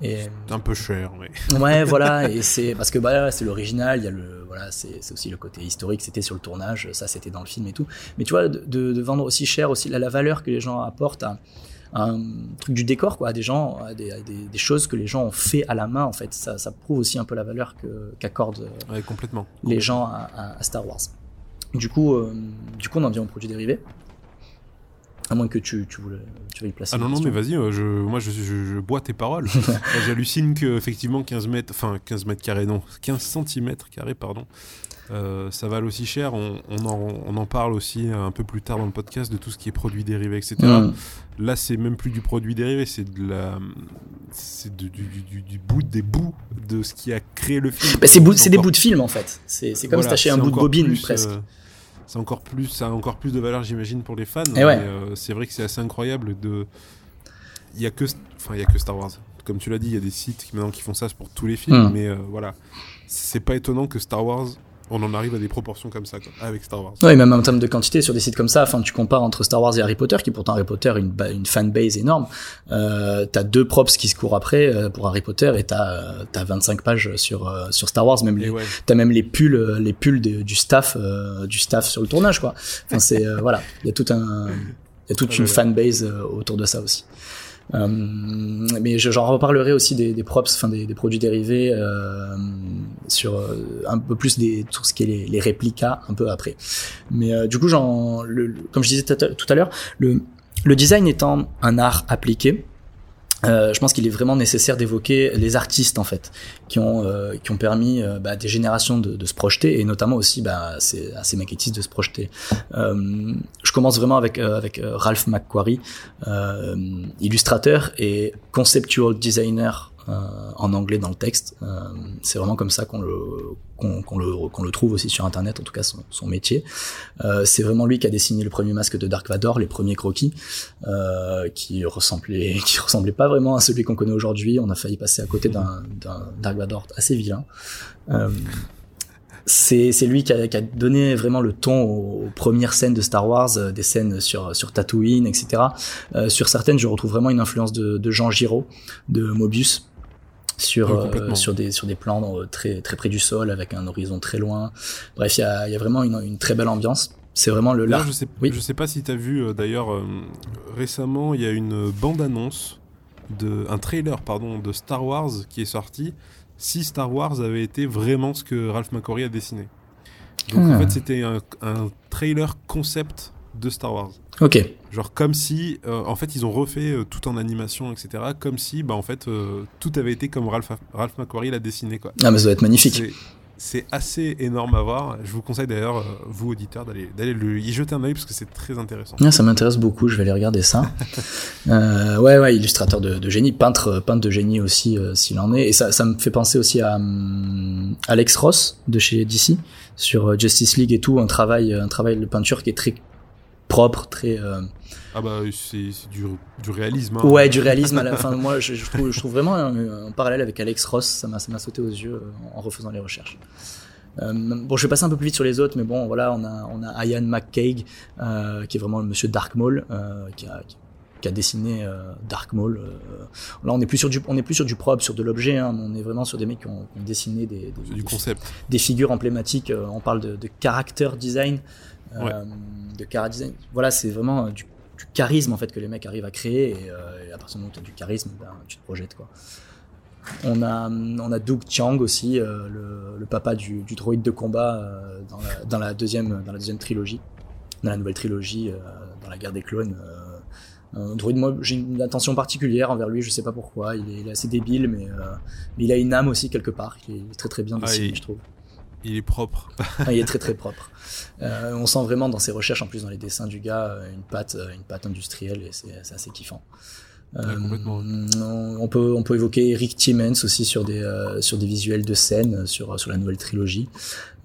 C'est un peu cher, mais. Ouais, voilà, et c'est parce que bah c'est l'original, il y a le voilà, c'est aussi le côté historique, c'était sur le tournage, ça c'était dans le film et tout. Mais tu vois, de, vendre aussi cher aussi la, la valeur que les gens apportent à, à un truc du décor quoi, à des gens, à des, à des, des choses que les gens ont fait à la main en fait, ça, ça prouve aussi un peu la valeur qu'accordent euh, Ouais, complètement. les gens à, Star Wars. Du coup, euh, du coup, on en vient aux produits dérivés. À moins que tu, tu voulais, tu veuilles placer. Ah non, non, mais vas-y, euh, je, moi je, je, je bois tes paroles. J'hallucine que, effectivement, 15 mètres, enfin 15 mètres carrés, non, 15 centimètres carrés, pardon, euh, ça vale aussi cher. On, on, en, on en parle aussi un peu plus tard dans le podcast de tout ce qui est produits dérivés, etc. Mm. Là, c'est même plus du produit dérivé, c'est de la. C'est du, du, du, du bout des bouts de ce qui a créé le film. Bah, c'est bout- c'est des bouts de film en fait. C'est c'est comme voilà, si t'achetais un bout de bobine plus, presque. euh, c'est encore plus, ça a encore plus de valeur, j'imagine, pour les fans. Et ouais. mais, euh, c'est vrai que c'est assez incroyable de. Il y a que, enfin, il y a que Star Wars. Comme tu l'as dit, il y a des sites qui, maintenant qui font ça pour tous les films, Mm. mais euh, voilà, c'est pas étonnant que Star Wars, on en arrive à des proportions comme ça, quoi, avec Star Wars. Ouais, même en termes de quantité sur des sites comme ça, enfin, tu compares entre Star Wars et Harry Potter, qui pourtant Harry Potter a une, une fanbase énorme. Euh, t'as deux props qui se courent après euh, pour Harry Potter et t'as euh, t'as 25 pages sur euh, sur Star Wars, même les, ouais, t'as même les pulls les pulls de- du staff euh, du staff sur le tournage quoi. Enfin c'est euh, voilà, il y a tout un il y a toute Ah, une fanbase autour de ça aussi. Euh, mais je- j'en reparlerai aussi des, des props, enfin des, des produits dérivés euh, sur euh, un peu plus des tout ce qui est les, les réplicas un peu après. Mais euh, du coup, j'en, comme je disais tout à l'heure, le, le design étant un art appliqué, euh, je pense qu'il est vraiment nécessaire d'évoquer les artistes en fait qui ont euh, qui ont permis euh, bah, des générations de, de se projeter et notamment aussi bah, à ces, à ces maquettistes de se projeter. Euh, je commence vraiment avec euh, avec Ralph McQuarrie, illustrateur et conceptual designer en anglais dans le texte. Euh, c'est vraiment comme ça qu'on le trouve aussi sur internet, en tout cas son, métier. Euh, c'est vraiment lui qui a dessiné le premier masque de Dark Vador, les premiers croquis, euh, qui ressemblait qui ressemblait pas vraiment à celui qu'on connaît aujourd'hui. On a failli passer à côté d'un Dark Vador assez vilain. Euh, c'est lui qui a, donné vraiment le ton aux, premières scènes de Star Wars, euh, des scènes sur Tatooine, etc. Euh, sur certaines, je retrouve vraiment une influence de Jean Giraud, de Mobius, sur euh, sur des sur des plans euh, très très près du sol avec un horizon très loin. Bref, il y a, y a vraiment une, une très belle ambiance. C'est vraiment le Là, je sais, Oui. je sais pas si t'as vu euh, d'ailleurs récemment, il y a une bande-annonce de un trailer pardon de Star Wars qui est sorti. Si Star Wars avait été vraiment ce que Ralph McQuarrie a dessiné. Donc en Ah. fait, c'était un, un trailer concept de Star Wars. Ok. Genre comme si, euh, en fait, ils ont refait euh, tout en animation, etc. Comme si, bah en fait, euh, tout avait été comme Ralph, Ralph McQuarrie l'a dessiné, quoi. Ah, mais ça doit être magnifique. C'est- assez énorme à voir. Je vous conseille d'ailleurs, vous auditeurs, d'aller d'aller le- y jeter un œil parce que c'est très intéressant. Ah, ça m'intéresse beaucoup, je vais aller regarder ça. ouais, ouais, illustrateur de, de génie, peintre, peintre de génie aussi, s'il en est. Et ça, ça me fait penser aussi à hum, Alex Ross de chez DC sur Justice League et tout, un travail, un travail de peinture qui est très propre, très euh, Ah bah c'est du, du réalisme. hein. ouais, du réalisme à la fin. Moi, je, je trouve, je trouve vraiment un, un parallèle avec Alex Ross. Ça m'a, ça m'a sauté aux yeux euh, en refaisant les recherches. Euh, bon, je vais passer un peu plus vite sur les autres, mais bon, voilà, on a, on a Ian McCaig, euh, qui est vraiment le monsieur Dark Maul, euh, qui, a, qui a dessiné Dark Maul. Là, on est plus sur du, on est plus sur du propre, sur de l'objet. Hein, on est vraiment sur des mecs qui ont, qui ont dessiné des, des, du des- concept. des figures emblématiques. on parle de, de character design, Ouais. de cara design. Voilà, c'est vraiment euh, du, du charisme en fait que les mecs arrivent à créer. Et, euh, et à partir du moment où tu as du charisme, ben, tu te projettes quoi. On a, on a Doug Chiang aussi, euh, le, le papa du, du droïde de combat euh, dans, la, dans, la deuxième, dans la deuxième trilogie, dans la nouvelle trilogie, euh, dans la guerre des clones. euh, un droïde, moi j'ai une attention particulière envers lui, je sais pas pourquoi. Il est, il est assez débile, mais, euh, mais il a une âme aussi quelque part. Il est, très très bien Ah, dessiné, je trouve. Il est propre. Il est très très propre. Euh, on sent vraiment dans ses recherches, en plus dans les dessins du gars, euh, une patte, euh, une patte industrielle et c'est assez kiffant. Euh, Ouais, complètement. on, on peut on peut évoquer Eric Timmons aussi sur des euh, sur des visuels de scène euh, sur sur la nouvelle trilogie.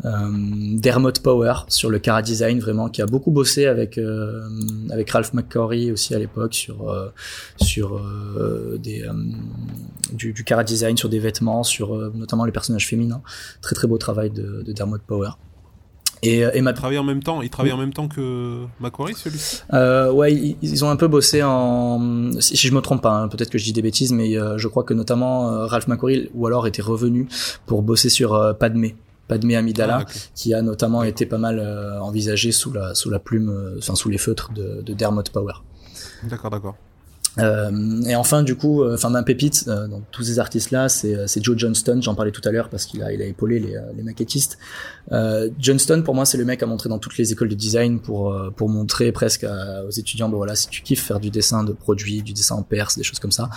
Euh, Dermot Power sur le cara design vraiment qui a beaucoup bossé avec euh, avec Ralph McQuarrie aussi à l'époque sur euh, sur euh, des euh, du, du cara design sur des vêtements sur euh, notamment les personnages féminins. Très très beau travail de, de Dermot Power. Et, euh, et ma Il travaille en même temps. Il travaille en même temps que Macquarie, celui-ci? euh, ouais, ils, ils ont un peu bossé en. Si, je me trompe pas, hein, peut-être que je dis des bêtises, mais euh, je crois que notamment euh, Ralph McQuarrie ou alors était revenu pour bosser sur Padmé, Padmé Amidala, Ah, qui a notamment été pas mal envisagé sous la sous la plume, enfin sous les feutres de, de Dermot Power. D'accord, d'accord. Euh, et enfin, du coup, euh, enfin ma pépite euh, dans tous ces artistes-là, c'est euh, c'est Joe Johnston. J'en parlais tout à l'heure parce qu'il a il a épaulé les, euh, les maquettistes. Euh, Johnston, pour moi, c'est le mec à montrer dans toutes les écoles de design pour euh, pour montrer presque à- aux étudiants, bah voilà, si tu kiffes faire du dessin de produits, du dessin en perse, des choses comme ça,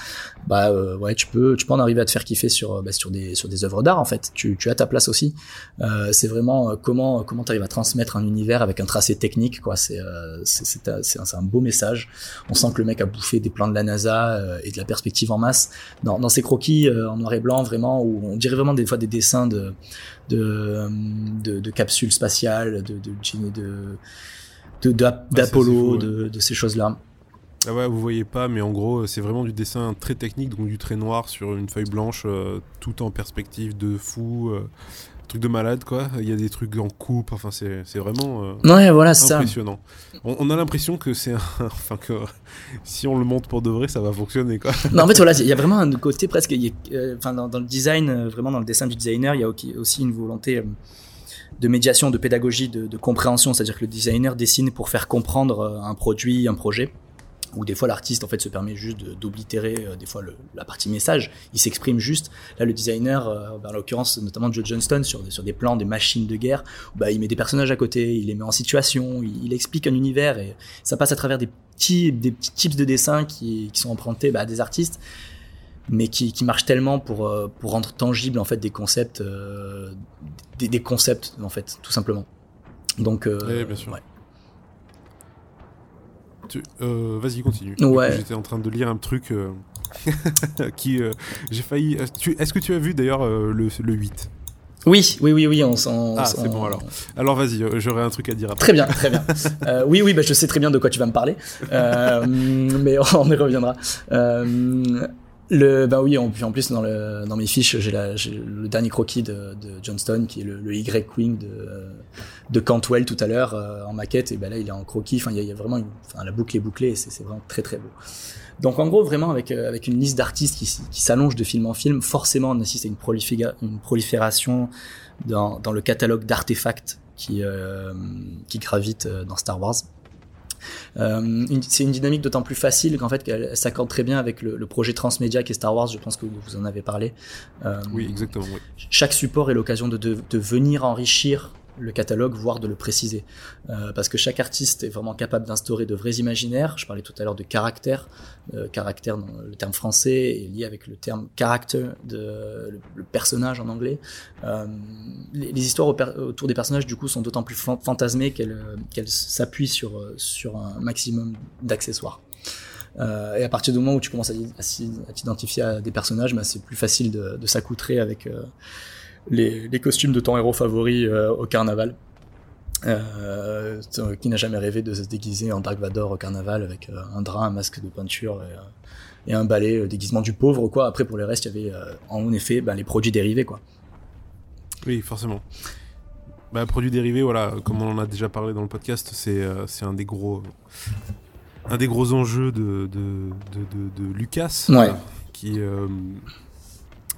bah euh, ouais, tu peux tu peux en arriver à te faire kiffer sur euh, bah, sur des sur des œuvres d'art en fait. Tu tu as ta place aussi. Euh, c'est vraiment euh, comment comment t'arrives à transmettre un univers avec un tracé technique quoi. C'est euh, c'est c'est un, un beau message. On sent que le mec a bouffé des plans de la NASA euh, et de la perspective en masse dans, dans ses croquis euh, en noir et blanc vraiment où on dirait vraiment des fois des dessins de de euh, de, de capsules spatiales de de c'est d'Apollo ouais. de, de ces choses là Ah ouais, vous voyez pas, mais en gros, c'est vraiment du dessin très technique, donc du trait noir sur une feuille blanche, euh, tout en perspective de fou, euh, truc de malade quoi. Il y a des trucs en coupe, enfin c'est c'est vraiment euh, ouais voilà c'est ça impressionnant. On, on a l'impression que c'est un, enfin que si on le monte pour de vrai, ça va fonctionner quoi. Non, en fait, voilà, il y a vraiment un côté presque, euh, enfin, dans, dans le design, euh, vraiment dans le dessin du designer, il y a aussi- une volonté euh, de médiation, de pédagogie, de, de compréhension, c'est-à-dire que le designer dessine pour faire comprendre un produit, un projet. Ou des fois l'artiste en fait se permet juste d'oblitérer euh, des fois le- la partie message, il s'exprime juste. Là le designer, euh, ben, en l'occurrence notamment Joe Johnston sur, des- sur des plans des machines de guerre, bah, il met des personnages à côté, il les met en situation, il, il explique un univers et ça passe à travers des petits, des petits tips de dessin qui, qui sont empruntés bah, à des artistes mais qui, qui marchent tellement pour, euh, pour rendre tangible en fait des concepts euh, des, des concepts en fait tout simplement donc euh, Oui, bien sûr. ouais. Tu- euh, Vas-y, continue. Ouais. J'étais en train de lire un truc euh, qui. euh, J'ai failli. tu- Est-ce que tu as vu d'ailleurs le, le 8 oui oui oui oui on s'en Ah, c'est bon, alors. Alors vas-y, j'aurais un truc à dire après. Très bien, très bien. Euh, oui, oui, bah, je sais très bien de quoi tu vas me parler, euh, mais on y reviendra. Euh, le, bah oui, en, en plus dans, le, dans mes fiches, j'ai le dernier croquis de, de Johnston, qui est le, le Y-wing de, de Cantwell tout à l'heure euh, en maquette, et ben là il est en croquis. Enfin, il y, a- y vraiment, une, la boucle est bouclée, et c'est vraiment très très beau. Donc en gros, vraiment avec euh, avec une liste d'artistes qui, s'allonge de film en film, forcément on assiste à une, une prolifération dans, dans le catalogue d'artefacts qui euh, qui gravitent euh, dans Star Wars. Euh, c'est une dynamique d'autant plus facile qu'en fait qu'elle s'accorde très bien avec le, le projet transmédia qui est Star Wars. Je pense que vous en avez parlé. Euh, Oui, exactement. Oui. chaque support est l'occasion de, de, de venir enrichir le catalogue, voire de le préciser. Euh, parce que chaque artiste est vraiment capable d'instaurer de vrais imaginaires. Je parlais tout à l'heure de caractère. Euh, caractère, dans le terme français, est lié avec le terme character, de, le, personnage en anglais. Euh, les, histoires autour des personnages, du coup, sont d'autant plus fantasmées qu'elles s'appuient sur, sur un maximum d'accessoires. Euh, et à partir du moment où tu commences à, à, t'identifier à des personnages, bah, c'est plus facile de, de s'accoutrer avec euh, les, les, costumes de ton héros favori euh, au carnaval. Euh, qui n'a jamais rêvé de se déguiser en Dark Vador au carnaval avec un drap, un masque de peinture et, et un balai, déguisement du pauvre quoi. Après pour les restes, il y avait en effet bah, les produits dérivés quoi. Oui, forcément. Bah, produits dérivés, voilà, comme on en a déjà parlé dans le podcast, c'est un des gros un des gros enjeux de, de, de, de Lucas, qui, euh,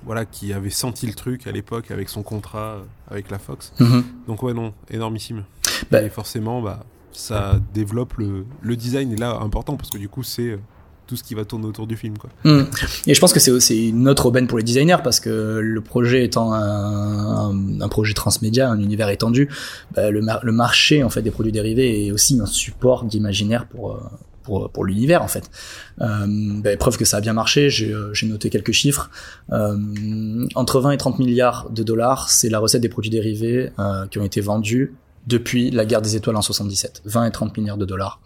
voilà, qui avait senti le truc à l'époque avec son contrat avec la Fox. Mhm. Donc ouais, non, énormissime. Bah, et forcément, bah, ça développe le, le design, est là important, parce que du coup, c'est euh, tout ce qui va tourner autour du film. Quoi. Mhm. Et je pense que c'est aussi une autre aubaine pour les designers parce que le projet étant un, un, projet transmédia, un univers étendu, bah, le, le, marché en fait des produits dérivés est aussi un support d'imaginaire pour, euh, pour, pour l'univers en fait. Euh, bah, preuve que ça a bien marché, j'ai euh, noté quelques chiffres. Euh, entre 20 et 30 milliards de dollars, c'est la recette des produits dérivés euh, qui ont été vendus depuis la guerre des étoiles en 77. 20 et 30 milliards de dollars.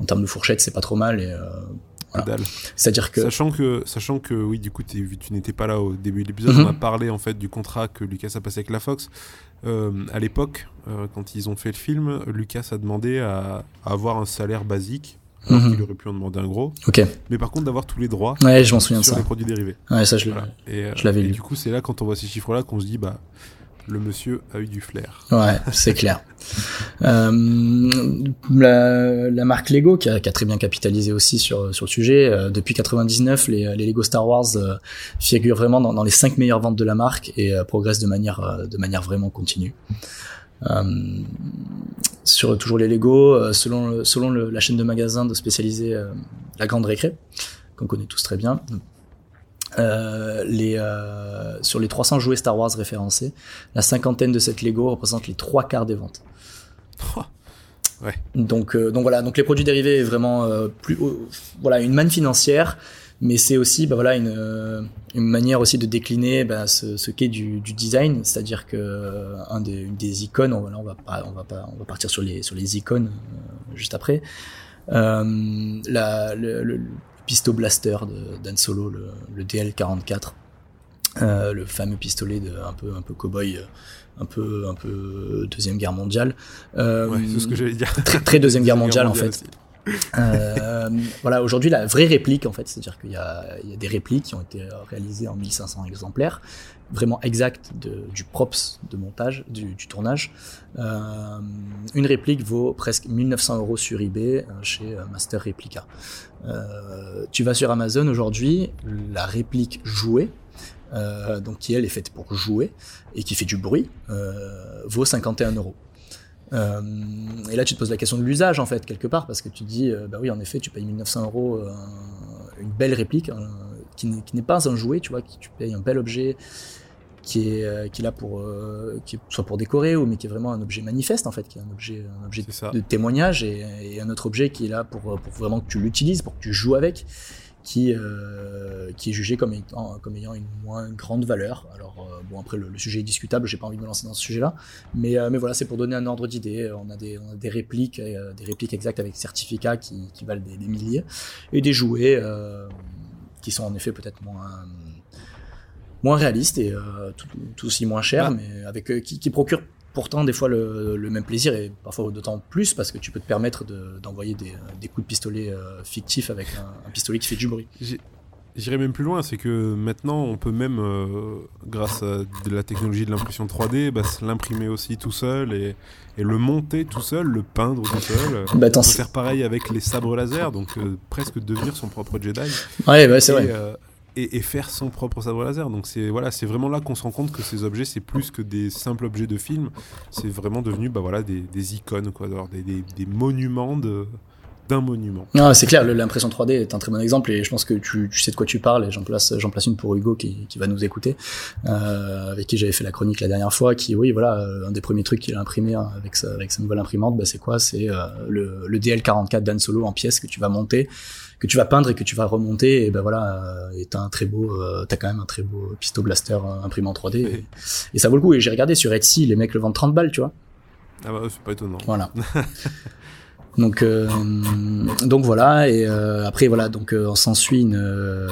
En termes de fourchette, c'est pas trop mal et voilà. C'est-à-dire que sachant que sachant que oui, du coup, tu n'étais pas là au début de l'épisode, mm-hmm. on a parlé en fait du contrat que Lucas a passé avec la Fox. Euh, à l'époque, euh, quand ils ont fait le film, Lucas a demandé à, à avoir un salaire basique Mhm. Il aurait pu en demander un gros. Ok. Mais par contre, d'avoir tous les droits. Ouais, je m'en souviens sur de ça. les produits dérivés. Ouais, ça, je euh, l'avais lu. Et du coup, c'est là, quand on voit ces chiffres-là, qu'on se dit, bah, le monsieur a eu du flair. Ouais, c'est clair. Euh, la, la, marque Lego, qui a, qui a, très bien capitalisé aussi sur, sur le sujet, euh, depuis 99, les, les, Lego Star Wars euh, figurent vraiment dans, dans, les 5 meilleures ventes de la marque et progressent de manière, de manière vraiment continue. Euh, sur toujours les Lego, euh, selon, selon le, la chaîne de magasins de euh, La Grande Récré, qu'on connaît tous très bien. Euh, les, euh, sur les 300 jouets Star Wars référencés, la cinquantaine de cette Lego représente les trois quarts des ventes. ouais. Donc, donc voilà, donc les produits dérivés est vraiment plus, voilà, une manne financière mais c'est aussi bah voilà une, une manière aussi de décliner bah, ce, ce qu'est du, du, design. C'est-à-dire que euh, un des, une des icônes on, on va pas on va pas on va partir sur les sur les icônes euh, juste après. Euh, la, le, le, pisto blaster de Dan Solo le, le DL44 euh, le fameux pistolet de un peu un peu cowboy un peu un peu deuxième guerre mondiale. Ouais, c'est ce que j'allais dire. très, très deuxième guerre mondiale, mondiale en fait. aussi. Euh, voilà, aujourd'hui, la vraie réplique, en fait, c'est-à-dire qu'il y, a, des répliques qui ont été réalisées en 1500 exemplaires, vraiment exactes du props de montage, du, tournage. Euh, une réplique vaut presque 1900 euros sur eBay euh, chez Master Replica. Tu vas sur Amazon aujourd'hui, la réplique jouée, donc qui elle est faite pour jouer et qui fait du bruit, vaut 51 euros. Euh, et là, tu te poses la question de l'usage, en fait, quelque part, parce que tu dis, euh, bah oui, en effet, tu payes 1900 euros euh, une belle réplique, hein, qui n'est pas un jouet, tu vois, qui, tu payes un bel objet qui est, euh, qui est là pour, euh, qui est soit pour décorer, ou mais qui est vraiment un objet manifeste, en fait, qui est un objet, un objet de, de témoignage, et, et, un autre objet qui est là pour, pour vraiment que tu l'utilises, pour que tu joues avec qui, euh, qui est jugé comme étant, comme ayant une moins grande valeur. Alors euh, bon après le, le, sujet est discutable, j'ai pas envie de me lancer dans ce sujet-là, mais euh, mais voilà c'est pour donner un ordre d'idée. On a des on a des répliques euh, des répliques exactes avec certificats qui, qui valent des, des, milliers et des jouets euh, qui sont en effet peut-être moins moins réalistes et tout, tout, aussi moins chers, ouais. mais avec qui, qui procurent pourtant des fois le, le, même plaisir et parfois d'autant plus parce que tu peux te permettre d'envoyer de, des, des, coups de pistolet euh, fictifs avec un, un, pistolet qui fait du bruit. J'irais même plus loin, c'est que maintenant on peut même, euh, grâce à de la technologie de l'impression 3D, bah, l'imprimer aussi tout seul et, et, le monter tout seul, le peindre tout seul. Bah, on peut faire pareil avec les sabres laser, donc euh, presque devenir son propre Jedi. Ouais, ouais c'est vrai. Et, faire son propre sabre laser. Donc c'est voilà, c'est vraiment là qu'on se rend compte que ces objets c'est plus que des simples objets de film, c'est vraiment devenu bah voilà des, icônes quoi, des, des, des, monuments de d'un monument. Ah, c'est clair, l'impression 3D est un très bon exemple et je pense que tu, tu sais de quoi tu parles et j'en place, place une pour Hugo qui, qui va nous écouter, euh, avec qui j'avais fait la chronique la dernière fois, qui, oui, voilà, euh, un des premiers trucs qu'il a imprimé hein, avec sa, avec sa nouvelle imprimante, bah, c'est quoi? C'est euh, le, le DL44 Dan Solo en pièces que tu vas monter, que tu vas peindre et que tu vas remonter et ben voilà, euh, et t'as un très beau, euh, t'as quand même un très beau Pisto Blaster imprimé en 3D et, et ça vaut le coup. Et j'ai regardé sur Etsy, les mecs le vendent 30 balles, tu vois. Ah bah c'est pas étonnant. Voilà. Donc, euh, donc voilà, et euh, après voilà, donc euh, on s'ensuit une, euh,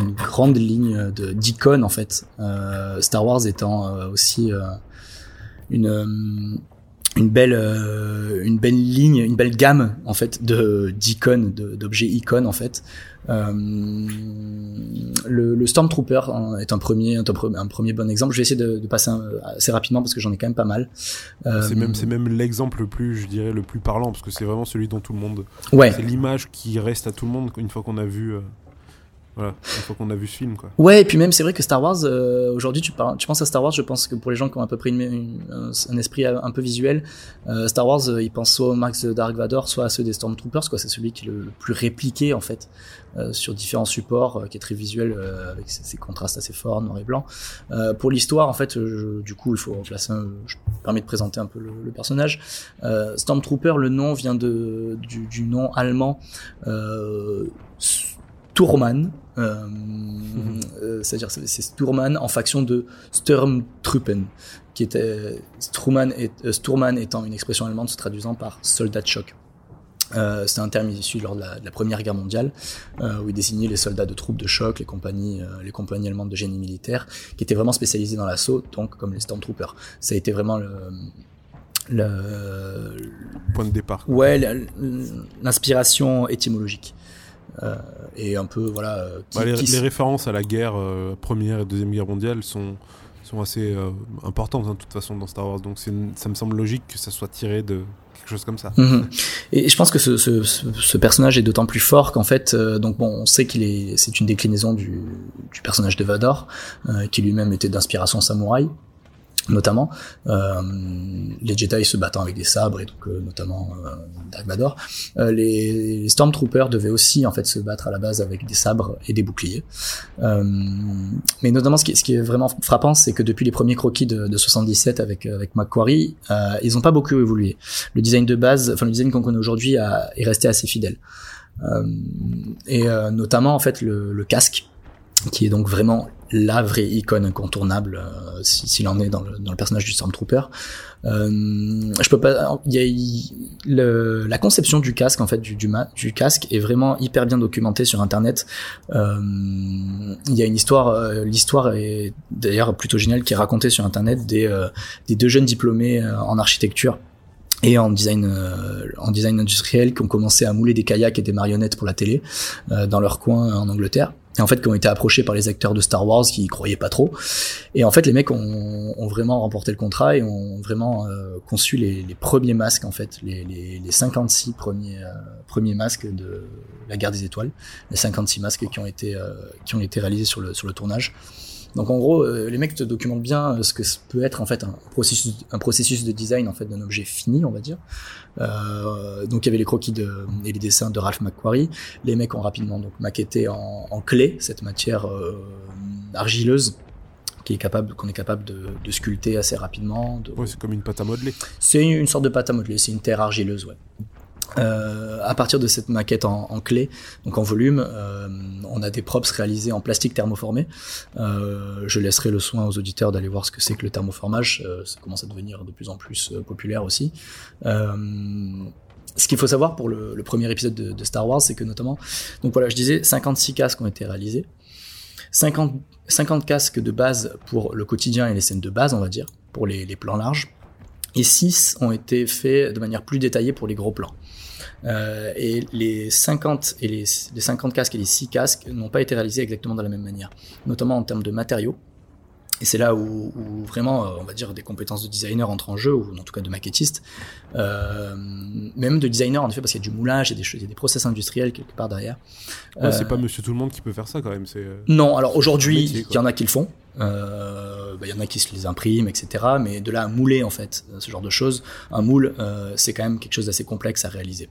une grande ligne de d'icônes en fait. Euh, Star Wars étant euh, aussi une une belle une belle ligne, une belle gamme en fait de d'icônes, d'objets icônes en fait. Euh, le, le, Stormtrooper est un premier, un, un, premier bon exemple. Je vais essayer de, de passer un, assez rapidement parce que j'en ai quand même pas mal. Euh, c'est même, c'est même l'exemple le plus, je dirais, le plus parlant parce que c'est vraiment celui dont tout le monde. Ouais. C'est l'image qui reste à tout le monde une fois qu'on a vu. Voilà, une fois qu'on a vu ce film, quoi. Ouais, et puis même, c'est vrai que Star Wars, euh, aujourd'hui, tu, tu penses à Star Wars, je pense que pour les gens qui ont à peu près une, un, esprit un peu visuel, euh, Star Wars, euh, ils pensent soit au Max de Dark Vador, soit à ceux des Stormtroopers, quoi. C'est celui qui est le, plus répliqué, en fait, euh, sur différents supports, euh, qui est très visuel, avec ses, contrastes assez forts, noir et blanc. pour l'histoire, en fait, je, du coup, il faut placer un, je permets de présenter un peu le, le personnage. Stormtrooper, le nom vient de, du, du nom allemand, Tourman, euh, mmh. euh, c'est-à-dire c'est Sturman en faction de Sturmtruppen, qui était Sturman, et, euh, Sturman étant une expression allemande se traduisant par soldat de choc. Euh, c'est un terme issu lors de la, de la Première Guerre mondiale, euh, où il désignait les soldats de troupes de choc, les compagnies, euh, les compagnies allemandes de génie militaire, qui étaient vraiment spécialisées dans l'assaut, donc comme les Stormtroopers. Ça a été vraiment le, le point de départ. Ouais, l'inspiration étymologique. Euh, et un peu voilà. euh, Qui, bah, les, qui... les, références à la guerre euh, première et deuxième guerre mondiale sont sont assez euh, importantes hein, de toute façon dans Star Wars. Donc une, ça me semble logique que ça soit tiré de quelque chose comme ça. -hmm. Et je pense que ce, ce, ce personnage est d'autant plus fort qu'en fait, donc bon, on sait qu'il est, c'est une déclinaison du, du personnage de Vador, qui lui-même était d'inspiration samouraï notamment euh, les Jedi se battant avec des sabres et donc euh, notamment euh, Dark Vador. Euh, les, Stormtroopers devaient aussi en fait se battre à la base avec des sabres et des boucliers. Mais notamment ce qui, est vraiment frappant c'est que depuis les premiers croquis de, de 77 avec avec Macquarie ils ont pas beaucoup évolué. Le design de base enfin le design qu'on connaît aujourd'hui est resté assez fidèle. Et notamment en fait le, le casque qui est donc vraiment la vraie icône incontournable euh, s'il en est dans le, dans le, personnage du Stormtrooper. Euh, je peux pas. Y a le, la conception du casque en fait du, du, du, casque est vraiment hyper bien documentée sur internet. Euh, il y a une histoire, euh, l'histoire est d'ailleurs plutôt géniale qui est racontée sur internet des, des deux jeunes diplômés en architecture et en design euh, en design industriel qui ont commencé à mouler des kayaks et des marionnettes pour la télé euh, dans leur coin en Angleterre et en fait qui ont été approchés par les acteurs de Star Wars qui y croyaient pas trop. Et en fait les mecs ont, vraiment remporté le contrat et ont vraiment euh, conçu les, premiers masques en fait. Les, les, les 56 premiers euh, premiers masques de la guerre des étoiles. Les 56 masques qui ont été euh, qui ont été réalisés sur le sur le tournage. Donc en gros, les mecs te documentent bien ce que peut être en fait un processus, un processus de design en fait d'un objet fini, on va dire. Euh, donc il y avait les croquis de, et les dessins de Ralph McQuarrie. Les mecs ont rapidement donc maquetté en, en clé cette matière euh, argileuse qui est capable, qu'on est capable de, de, sculpter assez rapidement. De... Ouais, c'est comme une pâte à modeler. C'est une, une sorte de pâte à modeler, c'est une terre argileuse, ouais. Euh, à partir de cette maquette en, clé, donc en volume, euh, on a des props réalisés en plastique thermoformé. Euh, je laisserai le soin aux auditeurs d'aller voir ce que c'est que le thermoformage. Euh, ça commence à devenir de plus en plus euh, populaire aussi. ce qu'il faut savoir pour le, premier épisode de, Star Wars, c'est que notamment, donc voilà, je disais 56 casques ont été réalisés. 50, 50 casques de base pour le quotidien et les scènes de base, on va dire, pour les, les plans larges et 6 ont été faits de manière plus détaillée pour les gros plans. Euh, et les 50 et les, les 50 casques et les 6 casques n'ont pas été réalisés exactement de la même manière, notamment en termes de matériaux. Et c'est là où, où, vraiment, euh, on va dire, des compétences de designer entrent en jeu, ou en tout cas de maquettiste, euh, même de designer en effet, parce qu'il y a du moulage, il y a des, il y a des process industriels quelque part derrière. Ouais, c'est pas Monsieur Tout le Monde qui peut faire ça quand même. C'est non, alors aujourd'hui, il y en a qui le font. Euh, bah, il y en a qui se les impriment, etc. Mais de là à mouler en fait, ce genre de choses, un moule, euh, c'est quand même quelque chose d'assez complexe à réaliser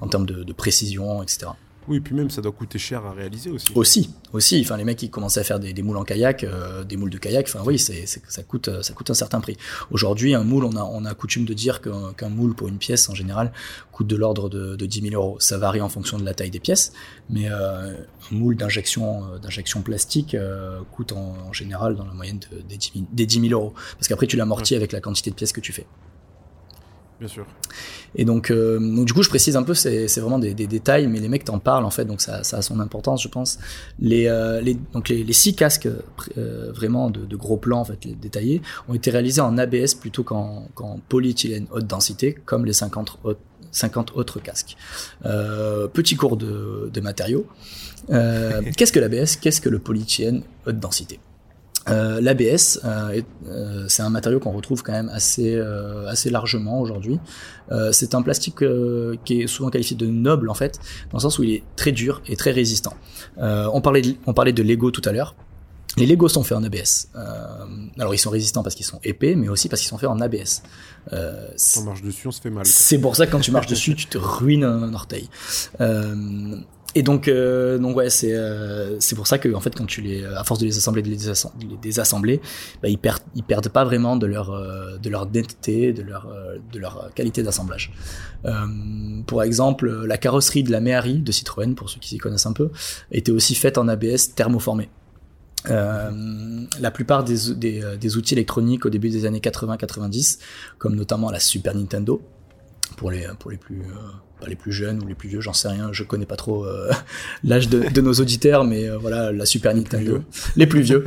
en termes de, de précision, etc. Oui, puis même ça doit coûter cher à réaliser aussi. Aussi, aussi. Enfin, les mecs qui commencent à faire des, des moules en kayak, euh, des moules de kayak. Enfin, oui, c'est, ça coûte, ça coûte un certain prix. Aujourd'hui, un moule, on a, on a coutume de dire qu'un, qu'un moule pour une pièce en général coûte de l'ordre de, de 10 000 euros. Ça varie en fonction de la taille des pièces, mais euh, un moule d'injection, euh, d'injection plastique euh, coûte en, en, général dans la moyenne de, des, 10 000, des 10 000 euros, parce qu'après tu l'amortis ouais. avec la quantité de pièces que tu fais. Bien sûr. Et donc, euh, donc, du coup, je précise un peu, c'est vraiment des, des, détails, mais les mecs t'en parlent en fait, donc ça, ça, a son importance, je pense. Les, euh, les donc les, les, six casques euh, vraiment de, de, gros plans en fait, les détaillés, ont été réalisés en ABS plutôt qu'en qu polyéthylène haute densité, comme les 50 autres, 50 autres casques. Euh, petit cours de, de matériaux. Qu'est-ce que l'ABS Qu'est-ce que le polyéthylène haute densité? Euh, L'ABS, euh, euh, c'est un matériau qu'on retrouve quand même assez, euh, assez largement aujourd'hui. Euh, c'est un plastique qui est souvent qualifié de noble en fait, dans le sens où il est très dur et très résistant. on, parlait de, on parlait de Lego tout à l'heure. Les Lego sont faits en ABS. alors ils sont résistants parce qu'ils sont épais, mais aussi parce qu'ils sont faits en ABS. Euh, on marche dessus, on se fait mal. C'est pour ça que quand tu marches dessus, tu te ruines un orteil. Euh, et donc, euh, donc ouais, c'est euh, c'est pour ça que fait, quand tu les, à force de les assembler, de les, désassembler, bah, ils perdent ils perdent pas vraiment de leur euh, de leur netteté, de leur de leur qualité d'assemblage. pour exemple, la carrosserie de la Méhari de Citroën, pour ceux qui s'y connaissent un peu, était aussi faite en ABS thermoformé. La plupart des, des, des, outils électroniques au début des années 80-90, comme notamment la Super Nintendo, pour les, pour les plus, euh, pas les plus jeunes ou les plus vieux, j'en sais rien, je connais pas trop euh, l'âge de, de, nos auditeurs, mais euh, voilà, la Super Nintendo, les plus vieux,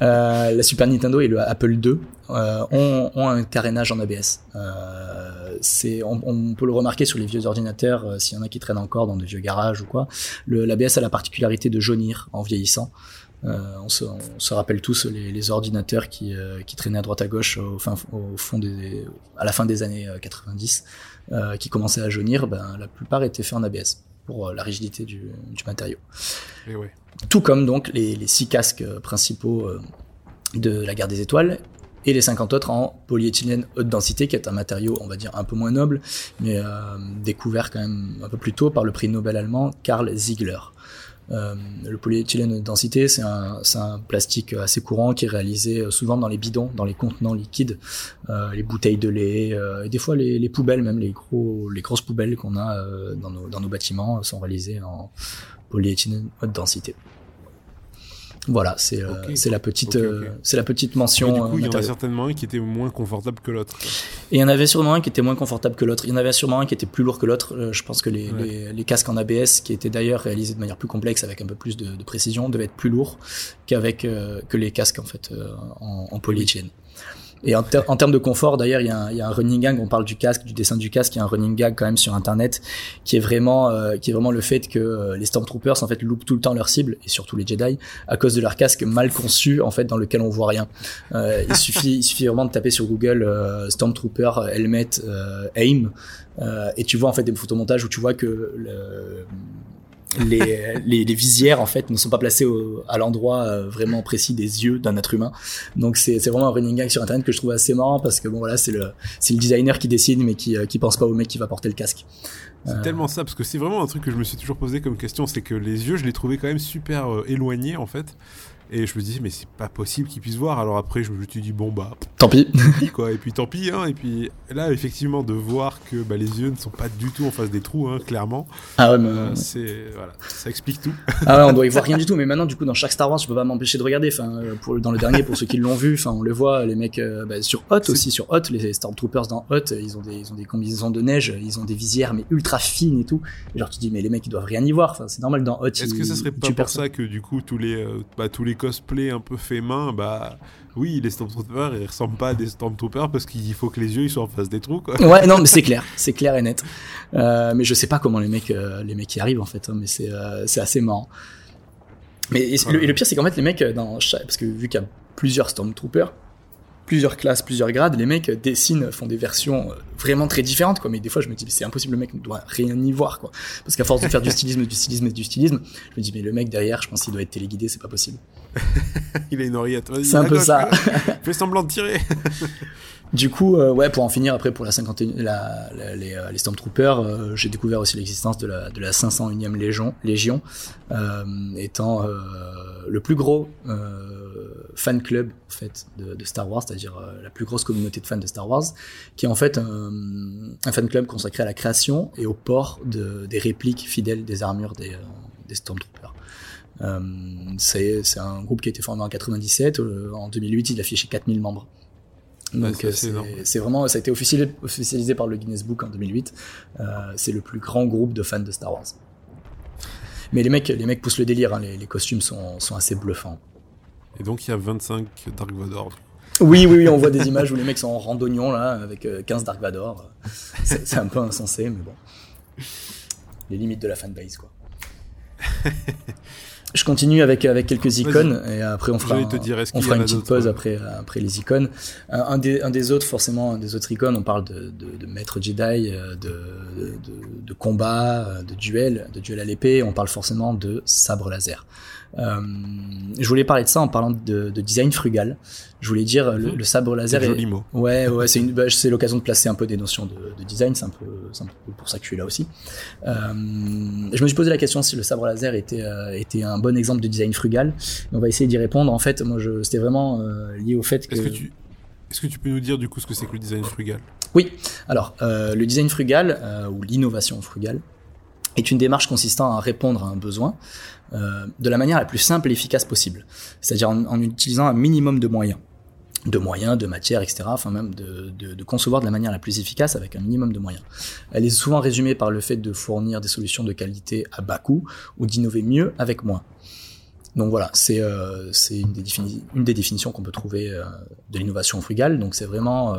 la Super Nintendo et le Apple II ont, ont, un carénage en ABS. c'est, on, on, peut le remarquer sur les vieux ordinateurs, s'il y en a qui traînent encore dans des vieux garages ou quoi. L'ABS a la particularité de jaunir en vieillissant. Euh, on, se, on, se, rappelle tous les, les ordinateurs qui, euh, qui, traînaient à droite à gauche au, fin, au fond des, à la fin des années 90, euh, qui commençaient à jaunir. Ben, la plupart étaient faits en ABS pour la rigidité du, du matériau. Ouais. Tout comme donc les, les, six casques principaux de la guerre des étoiles et les 50 autres en polyéthylène haute densité, qui est un matériau, on va dire, un peu moins noble, mais euh, découvert quand même un peu plus tôt par le prix Nobel allemand Karl Ziegler. Euh, le polyéthylène densité, c'est un, plastique assez courant qui est réalisé souvent dans les bidons, dans les contenants liquides, euh, les bouteilles de lait, euh, et des fois les, les, poubelles, même les, gros, grosses poubelles qu'on a euh, dans nos, dans, nos, bâtiments sont réalisées en polyéthylène haute densité. Voilà, c'est okay. c'est la petite okay, okay. c'est la petite mention. Du coup, il y en a certainement un qui était moins confortable que l'autre. Et il y en avait sûrement un qui était moins confortable que l'autre. Il y en avait sûrement un qui était plus lourd que l'autre. Je pense que les, ouais. les, les, casques en ABS, qui étaient d'ailleurs réalisés de manière plus complexe avec un peu plus de, de précision, devaient être plus lourds qu'avec euh, que les casques en fait euh, en, en polyéthylène. Et en, ter termes de confort, d'ailleurs, il y, a un running gag. On parle du casque, du dessin du casque. Il y a un running gag quand même sur Internet qui est vraiment, euh, qui est vraiment le fait que euh, les Stormtroopers en fait loupent tout le temps leur cible et surtout les Jedi à cause de leur casque mal conçu en fait dans lequel on voit rien. Euh, il suffit, il suffit vraiment de taper sur Google euh, Stormtrooper helmet aim et tu vois en fait des photomontages où tu vois que le, les, les, les, visières en fait ne sont pas placées au, à l'endroit euh, vraiment précis des yeux d'un être humain. Donc c'est vraiment un running gag sur internet que je trouve assez marrant parce que bon voilà c'est le c'est le designer qui décide mais qui euh, qui pense pas au mec qui va porter le casque. C'est euh... tellement ça parce que c'est vraiment un truc que je me suis toujours posé comme question, c'est que les yeux je les trouvais quand même super euh, éloignés en fait. Et je me disais, mais c'est pas possible qu'ils puissent voir. Alors après, je me suis dit, bon, bah. Tant pis. quoi. Et puis tant pis, hein. Et puis là, effectivement, de voir que bah, les yeux ne sont pas du tout en face des trous, hein, clairement. Ah ouais, mais. Euh, c'est. Voilà. Ça explique tout. ah ouais, on doit y voir rien du tout. Mais maintenant, du coup, dans chaque Star Wars, je peux pas m'empêcher de regarder. Enfin, pour, dans le dernier, pour ceux qui l'ont vu, enfin, on les voit, les mecs, euh, bah, sur Hot aussi, sur Hot, les Stormtroopers dans Hot, ils ont des, ils ont des combinaisons de neige, ils ont des visières, mais ultra fines et tout. Et genre, tu dis, mais les mecs, ils doivent rien y voir. Enfin, c'est normal dans Hot. Est-ce que ça serait pas pour ça que, du coup, tous les, euh, bah, tous les cosplays un peu fait main, bah oui, les Stormtroopers, ils ressemblent pas à des Stormtroopers parce qu'il faut que les yeux ils soient en face des trous, quoi. Ouais, non, mais c'est clair, c'est clair et net. Euh, mais je sais pas comment les mecs, euh, les mecs y arrivent en fait, hein, mais c'est euh, assez marrant. Mais et, le, pire, c'est qu'en fait, les mecs, dans chaque- parce que vu qu'il y a plusieurs Stormtroopers, plusieurs classes, plusieurs grades, les mecs dessinent, font des versions euh, vraiment très différentes, quoi. Mais des fois, je me dis, c'est impossible, le mec ne doit rien y voir, quoi. Parce qu'à force de faire du stylisme, du stylisme du stylisme, je me dis, mais le mec derrière, je pense qu'il doit être téléguidé, c'est pas possible. Il a une oreillette. C'est un peu gauche, ça. Fais semblant de tirer. Du coup, euh, ouais, pour en finir après pour la 51, la, la- les, euh, les Stormtroopers, euh, j'ai découvert aussi l'existence de la, de la 501e Légion, Légion euh, étant le plus gros fan club en fait de, de Star Wars, c'est-à-dire la plus grosse communauté de fans de Star Wars, qui est en fait un, un fan club consacré à la création et au port de, des répliques fidèles des armures des, des Stormtroopers. Euh, c'est un groupe qui a été formé en 97. euh, en 2008, il affichait 4000 membres. Donc c'est euh, c'est vraiment, ça a été officialisé, officialisé par le Guinness Book en 2008. Euh, c'est le plus grand groupe de fans de Star Wars. Mais les mecs, les mecs poussent le délire. hein, les, les costumes sont, sont assez bluffants. Et donc il y a 25 Dark Vador. Oui, oui, oui, on voit des images où les mecs sont en randonnion là, avec euh, 15 Dark Vador. C'est c'est un peu insensé, mais bon. Les limites de la fanbase, quoi. Je continue avec, avec quelques icônes et après on fera, J'allais un- te dire, est-ce on fera une petite pause après, après les icônes. Un, un des, un des autres, forcément, un des autres icônes, on parle de, de, de maître Jedi, euh, de, de, de combat, euh, de duel, de duel à l'épée. On parle forcément de sabre laser. Euh, je voulais parler de ça en parlant de, de design frugal. Je voulais dire le, Mhm. le sabre laser. Est- joli mot. Ouais, ouais, c'est une, bah, c'est l'occasion de placer un peu des notions de, de design. C'est un peu, c'est un peu pour ça que je suis là aussi. Euh, je me suis posé la question si le sabre laser était, euh, était un bon exemple de design frugal. Et on va essayer d'y répondre. En fait, moi, c'était vraiment lié au fait que. Est-ce que tu est-ce que tu peux nous dire du coup ce que c'est que le design frugal? Oui. Alors, euh, le design frugal euh, ou l'innovation frugale est une démarche consistant à répondre à un besoin euh, de la manière la plus simple et efficace possible, c'est-à-dire en, utilisant un minimum de moyens de moyens, de matières, etc. Enfin même de, concevoir de la manière la plus efficace avec un minimum de moyens. Elle est souvent résumée par le fait de fournir des solutions de qualité à bas coût ou d'innover mieux avec moins. Donc voilà, c'est euh, une, des définitions qu'on peut trouver euh, de l'innovation frugale. Donc c'est vraiment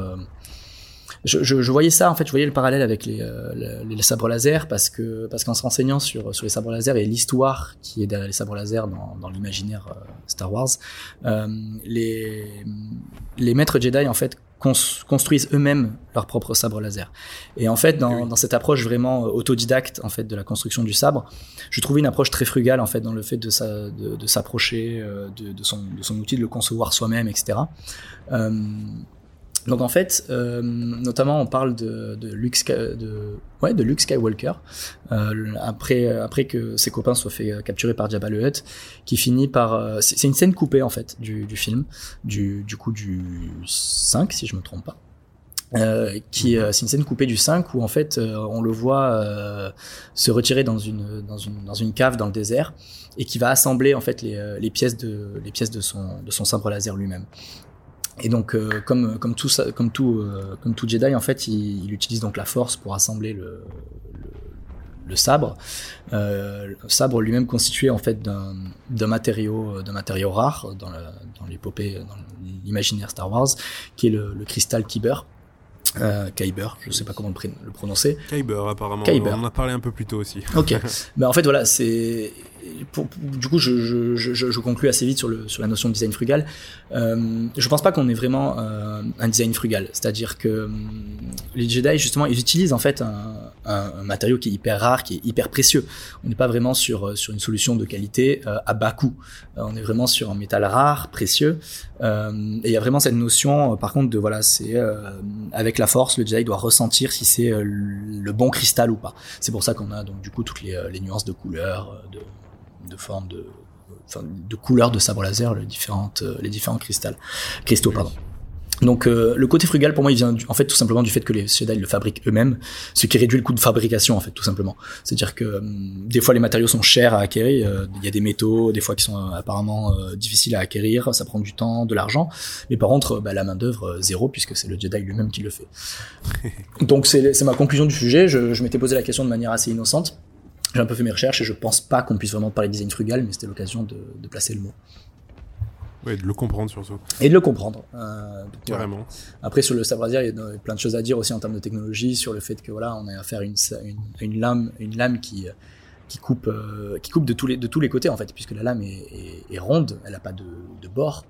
je, je, je voyais ça en fait, je voyais le parallèle avec les, euh, les, les sabres laser parce que parce qu'en se renseignant sur sur les sabres laser et l'histoire qui est derrière les sabres laser dans, dans l'imaginaire euh, Star Wars, euh, les les maîtres Jedi en fait cons- construisent eux-mêmes leurs propres sabres laser. Et en fait, dans, Oui. dans cette approche vraiment autodidacte en fait de la construction du sabre, je trouvais une approche très frugale en fait dans le fait de sa, de, de s'approcher de, de son de son outil, de le concevoir soi-même, etc. Euh, donc en fait, euh, notamment on parle de, Luke, Skywalker euh, après que ses copains soient fait euh, capturer par Jabba le Hutt, qui finit par c'est une scène coupée en fait du, film, du, coup du 5 si je me trompe pas. Qui c'est une scène coupée du 5 où en fait on le voit se retirer dans une dans une dans une cave dans le désert et qui va assembler en fait les, les pièces de les pièces de son de son sabre laser lui-même. Et donc, euh, comme comme tout ça, comme tout euh, comme tout Jedi, en fait, il, il utilise donc la Force pour assembler le le, le sabre. Euh, le sabre lui-même constitué en fait d'un matériau rare dans l'épopée dans l'imaginaire Star Wars, qui est le, le cristal Kyber. Euh, Kyber, je sais pas comment le, prononcer. Kyber apparemment. Kyber. On en a parlé un peu plus tôt aussi. Ok. Mais en fait, voilà, c'est. Du coup, je, je, je, je conclus assez vite sur, le, sur la notion de design frugal. Euh, je pense pas qu'on ait vraiment euh, un design frugal. C'est-à-dire que euh, les Jedi, justement, ils utilisent en fait un, un, matériau qui est hyper rare, qui est hyper précieux. On n'est pas vraiment sur, euh, sur une solution de qualité euh, à bas coût. Euh, on est vraiment sur un métal rare, précieux. Et il y a vraiment cette notion, par contre, de voilà, c'est avec la force, le Jedi doit ressentir si c'est le bon cristal ou pas. C'est pour ça qu'on a donc du coup toutes les, les nuances de couleurs, euh, de, de formes, de, enfin, de couleurs de sabre laser, les différentes, euh, les différents cristals, cristaux, pardon. Donc euh, le côté frugal pour moi il vient du- en fait tout simplement du fait que les Jedi le fabriquent eux-mêmes, ce qui réduit le coût de fabrication en fait tout simplement. C'est-à-dire que hum, des fois les matériaux sont chers à acquérir, euh, il y a des métaux des fois qui sont euh, apparemment euh, difficiles à acquérir, ça prend du temps, de l'argent, mais par contre euh, bah, la main d'œuvre euh, zéro puisque c'est le Jedi lui-même qui le fait. Donc c'est c'est ma conclusion du sujet. Je, je m'étais posé la question de manière assez innocente. J'ai un peu fait mes recherches et je pense pas qu'on puisse vraiment parler de design frugal, mais c'était l'occasion de, de placer le mot Ouais, de le comprendre surtout. et de le comprendre. Euh, donc, voilà. Carrément. Après sur le sabre laser, il y a plein de choses à dire aussi en termes de technologie, sur le fait que voilà, on a affaire à une, une, lame, une lame qui qui coupe, qui coupe de tous les de tous les côtés en fait, puisque la lame est, est, ronde, elle a pas de, de bord.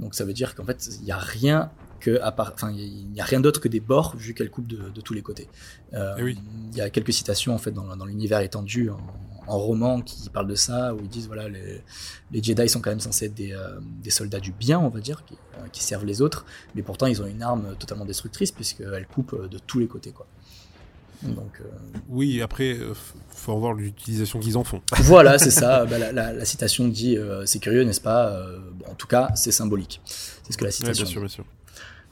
donc ça veut dire qu'en fait il n'y a rien que à part, enfin il n'y a rien d'autre que des bords vu qu'elle coupe de, de, tous les côtés. Eh oui. Il y a quelques citations en fait dans, dans l'univers étendu en, en roman qui parle de ça, où ils disent voilà, les, les Jedi sont quand même censés être des, euh, des soldats du bien, on va dire, qui, euh, qui, servent les autres, mais pourtant ils ont une arme totalement destructrice puisqu'elle coupe euh, de tous les côtés, quoi. Donc, Oui, après, faut voir l'utilisation qu'ils en font. Voilà, c'est ça. Bah, la, la, la, citation dit c'est curieux, n'est-ce pas? Bon, En tout cas, c'est symbolique. C'est ce que la citation. Ouais, bien sûr, bien sûr.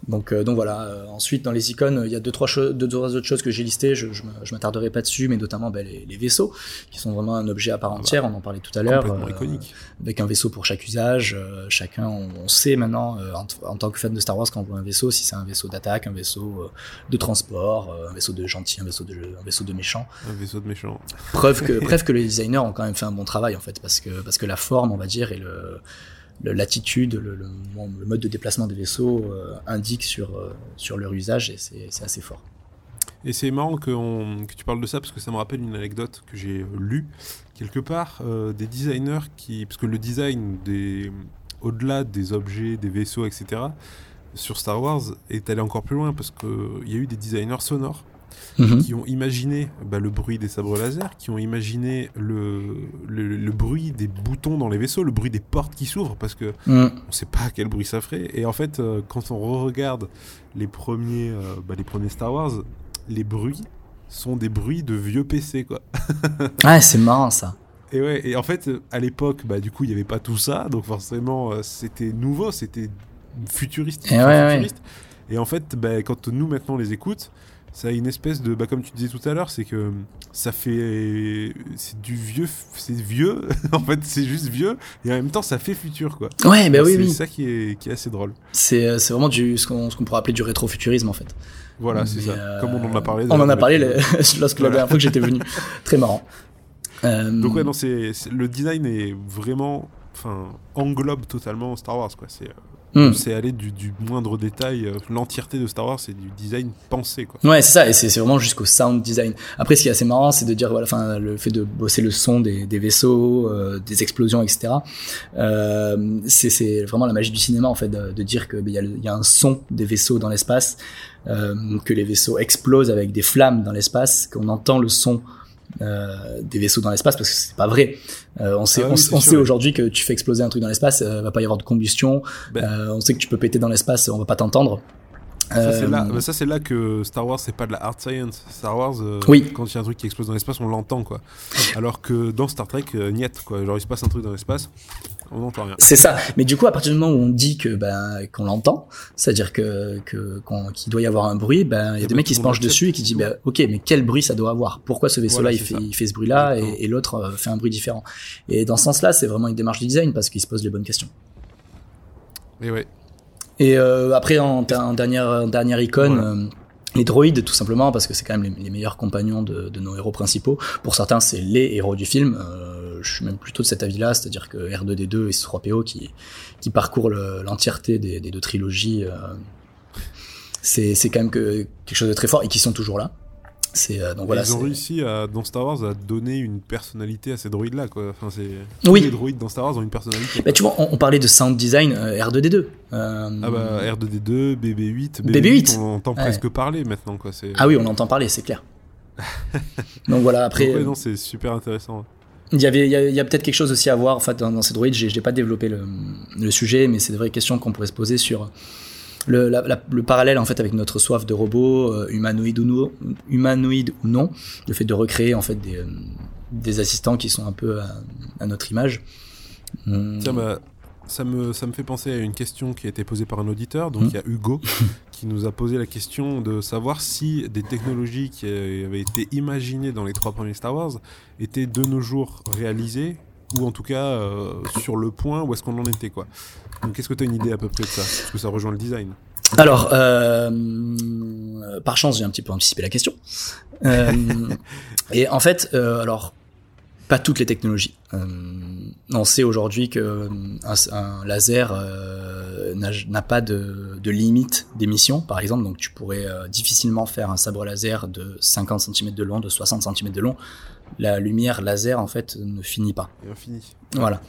Donc, euh, donc voilà. Euh, ensuite, dans les icônes, il y a deux trois, deux, trois autres choses que j'ai listées. Je, je, m'attarderai pas dessus, mais notamment ben, les, les, vaisseaux, qui sont vraiment un objet à part entière. Ah bah, on en parlait tout à l'heure. Euh, iconique. Avec un vaisseau pour chaque usage. Euh, chacun, on, on, sait maintenant, euh, en, en, tant que fan de Star Wars, quand on voit un vaisseau, si c'est un vaisseau d'attaque, un vaisseau de transport, un vaisseau de gentil, un vaisseau de, un vaisseau de méchant. Un vaisseau de méchant. Preuve que, preuve que les designers ont quand même fait un bon travail en fait, parce que parce que la forme, on va dire, et le l'attitude, le, le, mode de déplacement des vaisseaux euh, indique sur, euh, sur leur usage et c'est assez fort. Et c'est marrant que, tu parles de ça parce que ça me rappelle une anecdote que j'ai lue quelque part euh, des designers qui. Parce que le design, des au-delà des objets, des vaisseaux, etc., sur Star Wars est allé encore plus loin parce qu'il y a eu des designers sonores Mmh. qui ont imaginé bah, le bruit des sabres laser, qui ont imaginé le, le, le, bruit des boutons dans les vaisseaux, le bruit des portes qui s'ouvrent, parce que mmh. on sait pas quel bruit ça ferait. Et en fait, euh, quand on re-regarde les premiers, euh, bah, les premiers Star Wars, les bruits sont des bruits de vieux PC, quoi. ah, c'est marrant ça. Et ouais, et en fait, à l'époque, bah, du coup, il n'y avait pas tout ça, donc forcément, euh, c'était nouveau, c'était futuriste. Et, ouais, futuriste. Ouais. et en fait, bah, quand nous maintenant on les écoute, ça a une espèce de bah, comme tu disais tout à l'heure c'est que ça fait c'est du vieux c'est vieux en fait c'est juste vieux et en même temps ça fait futur quoi. Ouais bah oui c'est oui. ça qui est, qui est assez drôle. C'est c'est vraiment du ce qu'on qu pourrait appeler du rétrofuturisme en fait. Voilà c'est ça. euh... comme on en a parlé on en a parlé les... lorsque voilà. la dernière fois que j'étais venu. Très marrant. Euh... donc ouais non c'est le design est vraiment enfin englobe totalement Star Wars quoi. C'est Mm. C'est aller du, du, moindre détail. L'entièreté de Star Wars, c'est du design pensé. Quoi. Ouais, c'est ça. Et c'est vraiment jusqu'au sound design. Après, ce qui est assez marrant, c'est de dire, voilà, enfin, le fait de bosser le son des, des vaisseaux, euh, des explosions, etc. Euh, c'est vraiment la magie du cinéma, en fait, de, de dire qu'il y, y, a un son des vaisseaux dans l'espace, euh, que les vaisseaux explosent avec des flammes dans l'espace, qu'on entend le son euh, des vaisseaux dans l'espace parce que c'est pas vrai. Euh, on sait, ah oui, on, on sait aujourd'hui que tu fais exploser un truc dans l'espace, euh, va pas y avoir de combustion. Ben. on sait que tu peux péter dans l'espace, on va pas t'entendre. Ça c'est là, ça c'est là que Star Wars c'est pas de la hard science. Star Wars, oui. quand il y a un truc qui explose dans l'espace, on l'entend quoi. Alors que dans Star Trek, niet quoi. Genre il se passe un truc dans l'espace, on n'entend rien. C'est ça. Mais du coup, à partir du moment où on dit que ben qu'on l'entend, c'est-à-dire que que qu'il doit y avoir un bruit, ben il y a des mecs qui se penchent dessus et qui disent ben ok, mais quel bruit ça doit avoir? Pourquoi ce vaisseau-là voilà, il fait il fait ce bruit-là et, et l'autre euh, fait un bruit différent? Et dans ce sens-là, c'est vraiment une démarche de design parce qu'il se pose les bonnes questions. Et ouais. Et euh, après en, en, dernière en dernière icône. Voilà. Euh, les droïdes, tout simplement, parce que c'est quand même les, meilleurs compagnons de, nos héros principaux. Pour certains, c'est les héros du film. Euh, je suis même plutôt de cet avis-là, c'est-à-dire que R2D2 et C3PO qui, qui parcourent l'entièreté des, deux trilogies, euh, c'est quand même que, quelque chose de très fort et qui sont toujours là. Euh, donc voilà, ils ont réussi à, dans Star Wars à donner une personnalité à ces droïdes là quoi. Enfin, c'est oui. les droïdes dans Star Wars ont une personnalité. Bah, tu vois, on, on, parlait de sound design euh, R2D2. Euh... Ah bah R2D2, BB8, BB8, BB8 on entend ouais. presque parler maintenant quoi. Ah oui, on entend parler, c'est clair. donc voilà, après. Ouais, non, c'est super intéressant. Il y avait, il y a, a peut-être quelque chose aussi à voir en fait dans, dans ces droïdes. J'ai pas développé le, le, sujet, mais c'est des vraies questions qu'on pourrait se poser sur le, la, la, le, parallèle en fait avec notre soif de robots, euh, humanoïdes ou non, humanoïde ou non, le fait de recréer en fait des, euh, des assistants qui sont un peu à, à notre image. Hum. Tiens, bah, ça me, ça me fait penser à une question qui a été posée par un auditeur. Donc, il mmh. y a Hugo qui nous a posé la question de savoir si des technologies qui avaient été imaginées dans les trois premiers Star Wars étaient de nos jours réalisées ou en tout cas euh, sur le point où est-ce qu'on en était quoi. Donc qu'est-ce que tu as une idée à peu près de ça? Parce que ça rejoint le design. Alors, euh, par chance, j'ai un petit peu anticipé la question. Euh, et en fait, euh, alors, pas toutes les technologies. Euh, on sait aujourd'hui que un, un laser euh, n'a pas de, de limite d'émission, par exemple. Donc, tu pourrais difficilement faire un sabre laser de 50 cm de long, de 60 cm de long, la lumière laser en fait ne finit pas. Et infini. Voilà.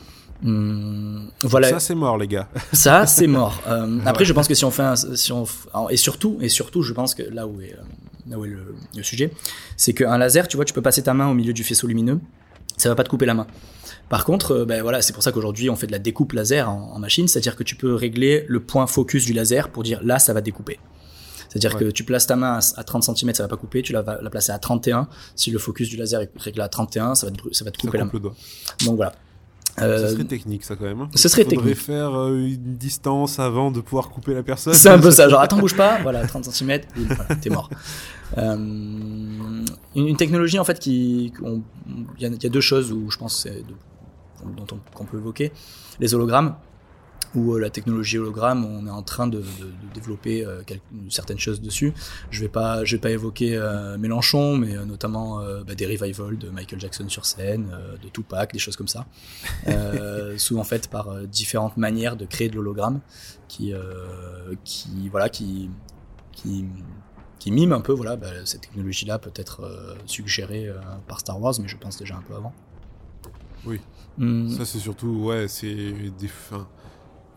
Hum, voilà. Ça c'est mort les gars. Ça c'est mort. Euh, après je pense que si on fait un, si on et surtout et surtout je pense que là où est euh, là où est le, le sujet, c'est qu'un laser, tu vois, tu peux passer ta main au milieu du faisceau lumineux, ça va pas te couper la main. Par contre, euh, ben voilà, c'est pour ça qu'aujourd'hui on fait de la découpe laser en, en machine, c'est-à-dire que tu peux régler le point focus du laser pour dire là ça va découper. C'est-à-dire Ouais. que tu places ta main à, à 30 cm, ça va pas couper, tu la vas la placer à 31, si le focus du laser est réglé à 31, ça va te, ça va te couper la main. le doigt. Donc voilà. Euh, serait technique ça quand même. hein. ce serait Faudrait technique. faire euh, une distance avant de pouvoir couper la personne. C'est un peu ça, genre attends bouge pas, voilà 30 cm, voilà, t'es mort. Euh, une, une technologie en fait qui, il y, a- il y a deux choses où je pense dont on, qu'on peut évoquer, les hologrammes ou euh, la technologie hologramme, on est en train de, de- de développer euh, certaines choses dessus. Je vais pas, je vais pas évoquer euh, Mélenchon, mais euh, notamment bah, des revivals de Michael Jackson sur scène, de Tupac, des choses comme ça, souvent faites par différentes manières de créer de l'hologramme, qui, qui, voilà, qui, qui, qui mime un peu, voilà, bah, cette technologie-là peut être suggérée par Star Wars, mais je pense déjà un peu avant. Oui. Hmm. Ça c'est surtout ouais c'est des fins.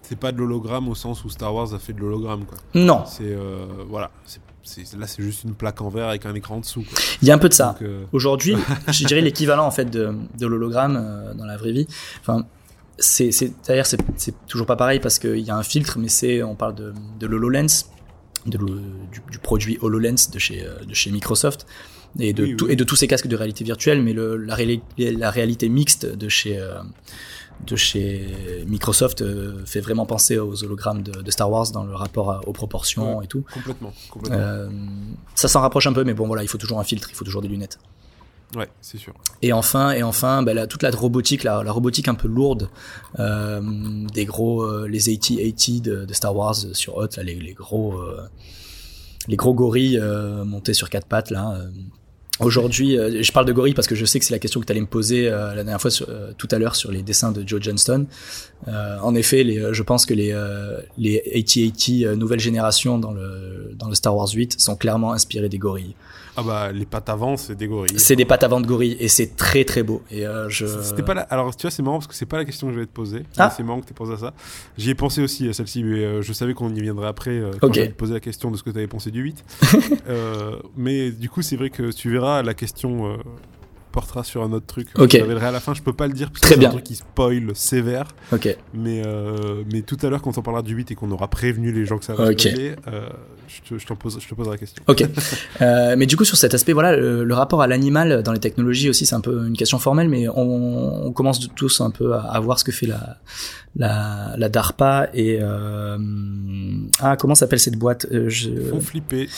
C'est pas de l'hologramme au sens où Star Wars a fait de l'hologramme quoi. Non, C'est euh, voilà, c'est- c'est- là c'est juste une plaque en verre avec un écran en dessous. Quoi. il y a un peu de ça. Donc, euh, Aujourd'hui, je dirais l'équivalent en fait de, de l'hologramme euh, dans la vraie vie. Enfin, c'est, c'est d'ailleurs c'est, toujours pas pareil parce qu'il y a un filtre, mais c'est on parle de, de l'HoloLens, de du, du produit HoloLens de chez de chez Microsoft et de Oui, tout- oui. et de tous ces casques de réalité virtuelle, mais le, la, réali- la réalité mixte de chez de chez Microsoft euh, fait vraiment penser aux hologrammes de, de Star Wars dans le rapport à- aux proportions Ouais. et tout. complètement, complètement. Euh, ça s'en rapproche un peu, mais bon voilà, il faut toujours un filtre, il faut toujours des lunettes. Ouais, c'est sûr. Et enfin, et enfin, bah, la- toute la robotique, la, la robotique un peu lourde, euh, des gros, les 80-80 de, de Star Wars sur Hot, là, les, les gros, les gros gorilles montés sur quatre pattes là. Aujourd'hui, euh, je parle de gorilles parce que je sais que c'est la question que tu allais me poser euh, la dernière fois, sur, euh, tout à l'heure, sur les dessins de Joe Johnston. Euh, en effet, les, euh, je pense que les, euh, les 80-80 euh, nouvelle génération dans le, dans le Star Wars 8 sont clairement inspirés des gorilles. Ah bah les pattes avant c'est des gorilles. C'est des pattes avant de gorilles et c'est très très beau. Et euh, je... C'était pas la... Alors tu vois c'est marrant parce que c'est pas la question que je vais te poser. Ah. C'est marrant que tu pensé à ça. J'y ai pensé aussi à celle-ci mais euh, je savais qu'on y viendrait après euh, quand Ok. j'allais te poser la question de ce que tu avais pensé du 8. Euh, mais du coup c'est vrai que tu verras la question euh, portera sur un autre truc. Ok. Je révélerai à la fin, je peux pas le dire parce que c'est un truc qui spoil sévère. Ok. Mais, euh, mais tout à l'heure, quand on parlera du 8 et qu'on aura prévenu les gens que ça va Ok. spoiler, euh, je, te, je, pose, je te poserai la question. Ok. Euh, mais du coup, sur cet aspect, voilà, le, le rapport à l'animal dans les technologies aussi, c'est un peu une question formelle, mais on, on commence tous un peu à, à voir ce que fait la, la, la DARPA et euh, ah comment s'appelle cette boîte euh, je, Faut flipper.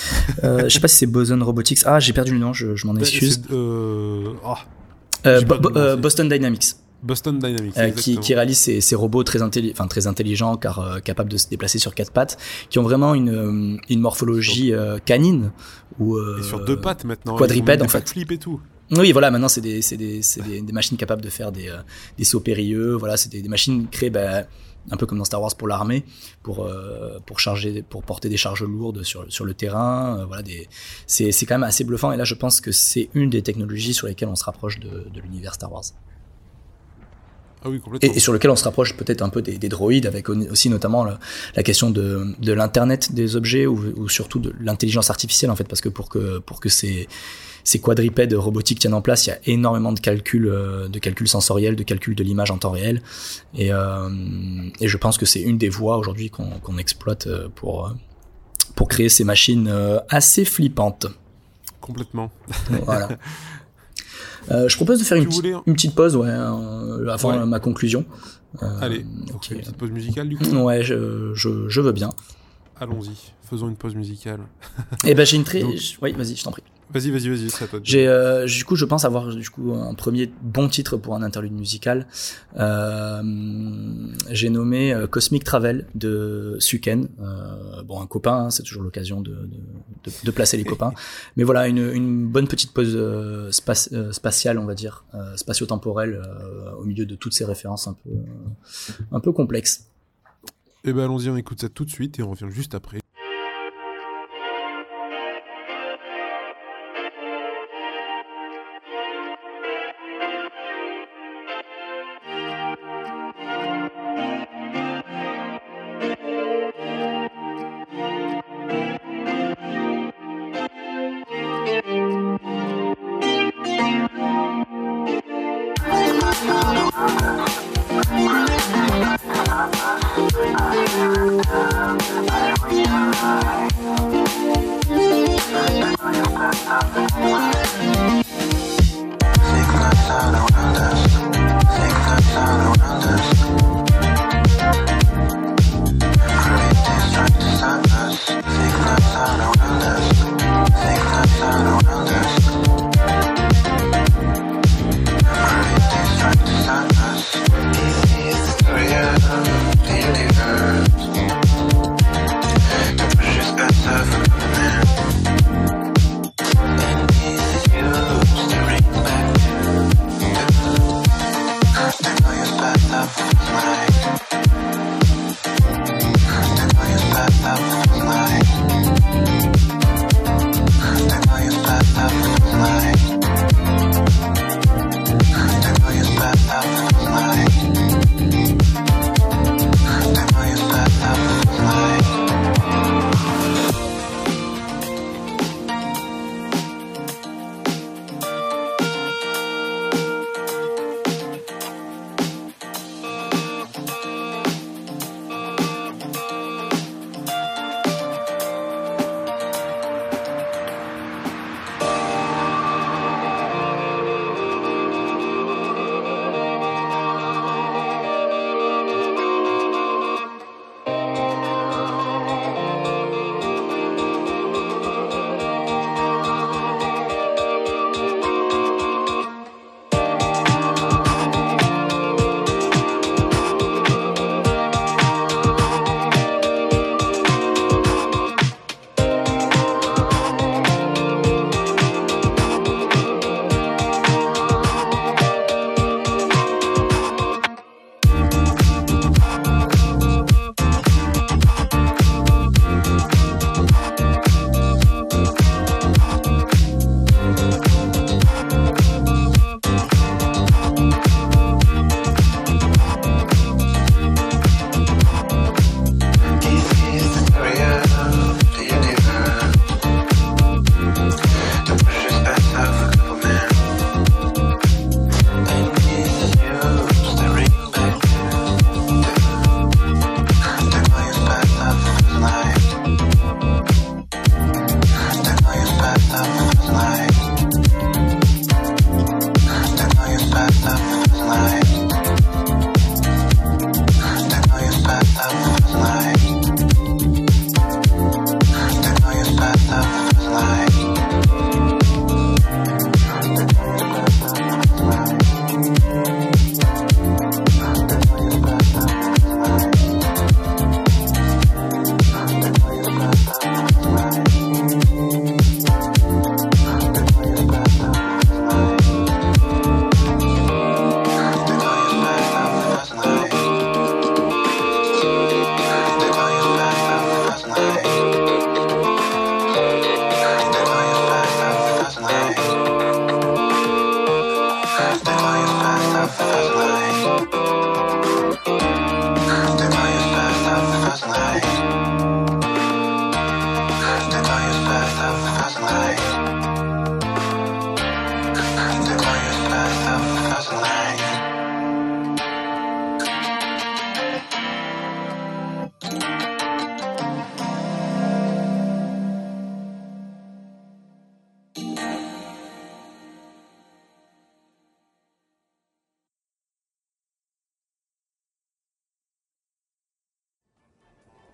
euh, je sais pas si c'est Boson Robotics. Ah, j'ai perdu le nom, je, je m'en excuse. C'est, euh, ah, Euh, Bo- Bo- euh, Boston Dynamics. Boston Dynamics. Euh, qui, réalise ces, ces robots très, intelli enfin, très intelligents car euh, capables de se déplacer sur quatre pattes, qui ont vraiment une, une morphologie euh, canine ou euh, Et sur deux pattes maintenant. quadrupède, en fait. backflips et tout. Oui, voilà, maintenant c'est des, c'est des, c'est des, des machines capables de faire des, euh, des sauts périlleux. Voilà, c'est des, des machines créées bah, un peu comme dans Star Wars pour l'armée, pour euh, pour charger, pour porter des charges lourdes sur sur le terrain. euh, voilà, des, c'est c'est quand même assez bluffant. Et là, je pense que c'est une des technologies sur lesquelles on se rapproche de, de l'univers Star Wars. Ah oui, complètement. Et, et sur lequel on se rapproche peut-être un peu des, des droïdes, avec au- aussi notamment la question de, de l'internet des objets ou, ou surtout de l'intelligence artificielle en fait, parce que pour que pour que ces ces quadrupèdes robotiques tiennent en place, il y a énormément de calculs, euh, de calculs sensoriels, de calculs de l'image en temps réel, et, euh, et je pense que c'est une des voies aujourd'hui qu'on exploite euh, pour pour créer ces machines assez flippantes. Complètement. Voilà. Euh, je propose de faire une, petite- voulais- une petite pause, ouais, euh, avant Ouais. ma conclusion. Euh, Allez, une petite pause musicale du coup? Ouais, je, je, je veux bien. Allons-y, faisons une pause musicale. Eh ben j'ai une très. Donc- Oui, vas-y, je t'en prie. Vas-y, vas-y, vas-y, c'est à toi. de- J'ai, euh, du coup, je pense avoir du coup un premier bon titre pour un interlude musical. Euh, j'ai nommé euh, Cosmic Travel de Suken. Euh, bon, un copain, hein, c'est toujours l'occasion de, de, de, de placer les copains. Mais voilà, une, une bonne petite pause space- spatiale, on va dire, spatio-temporelle, au milieu de toutes ces références un peu, un peu complexes. Eh ben allons-y, on écoute ça tout de suite et on revient juste après.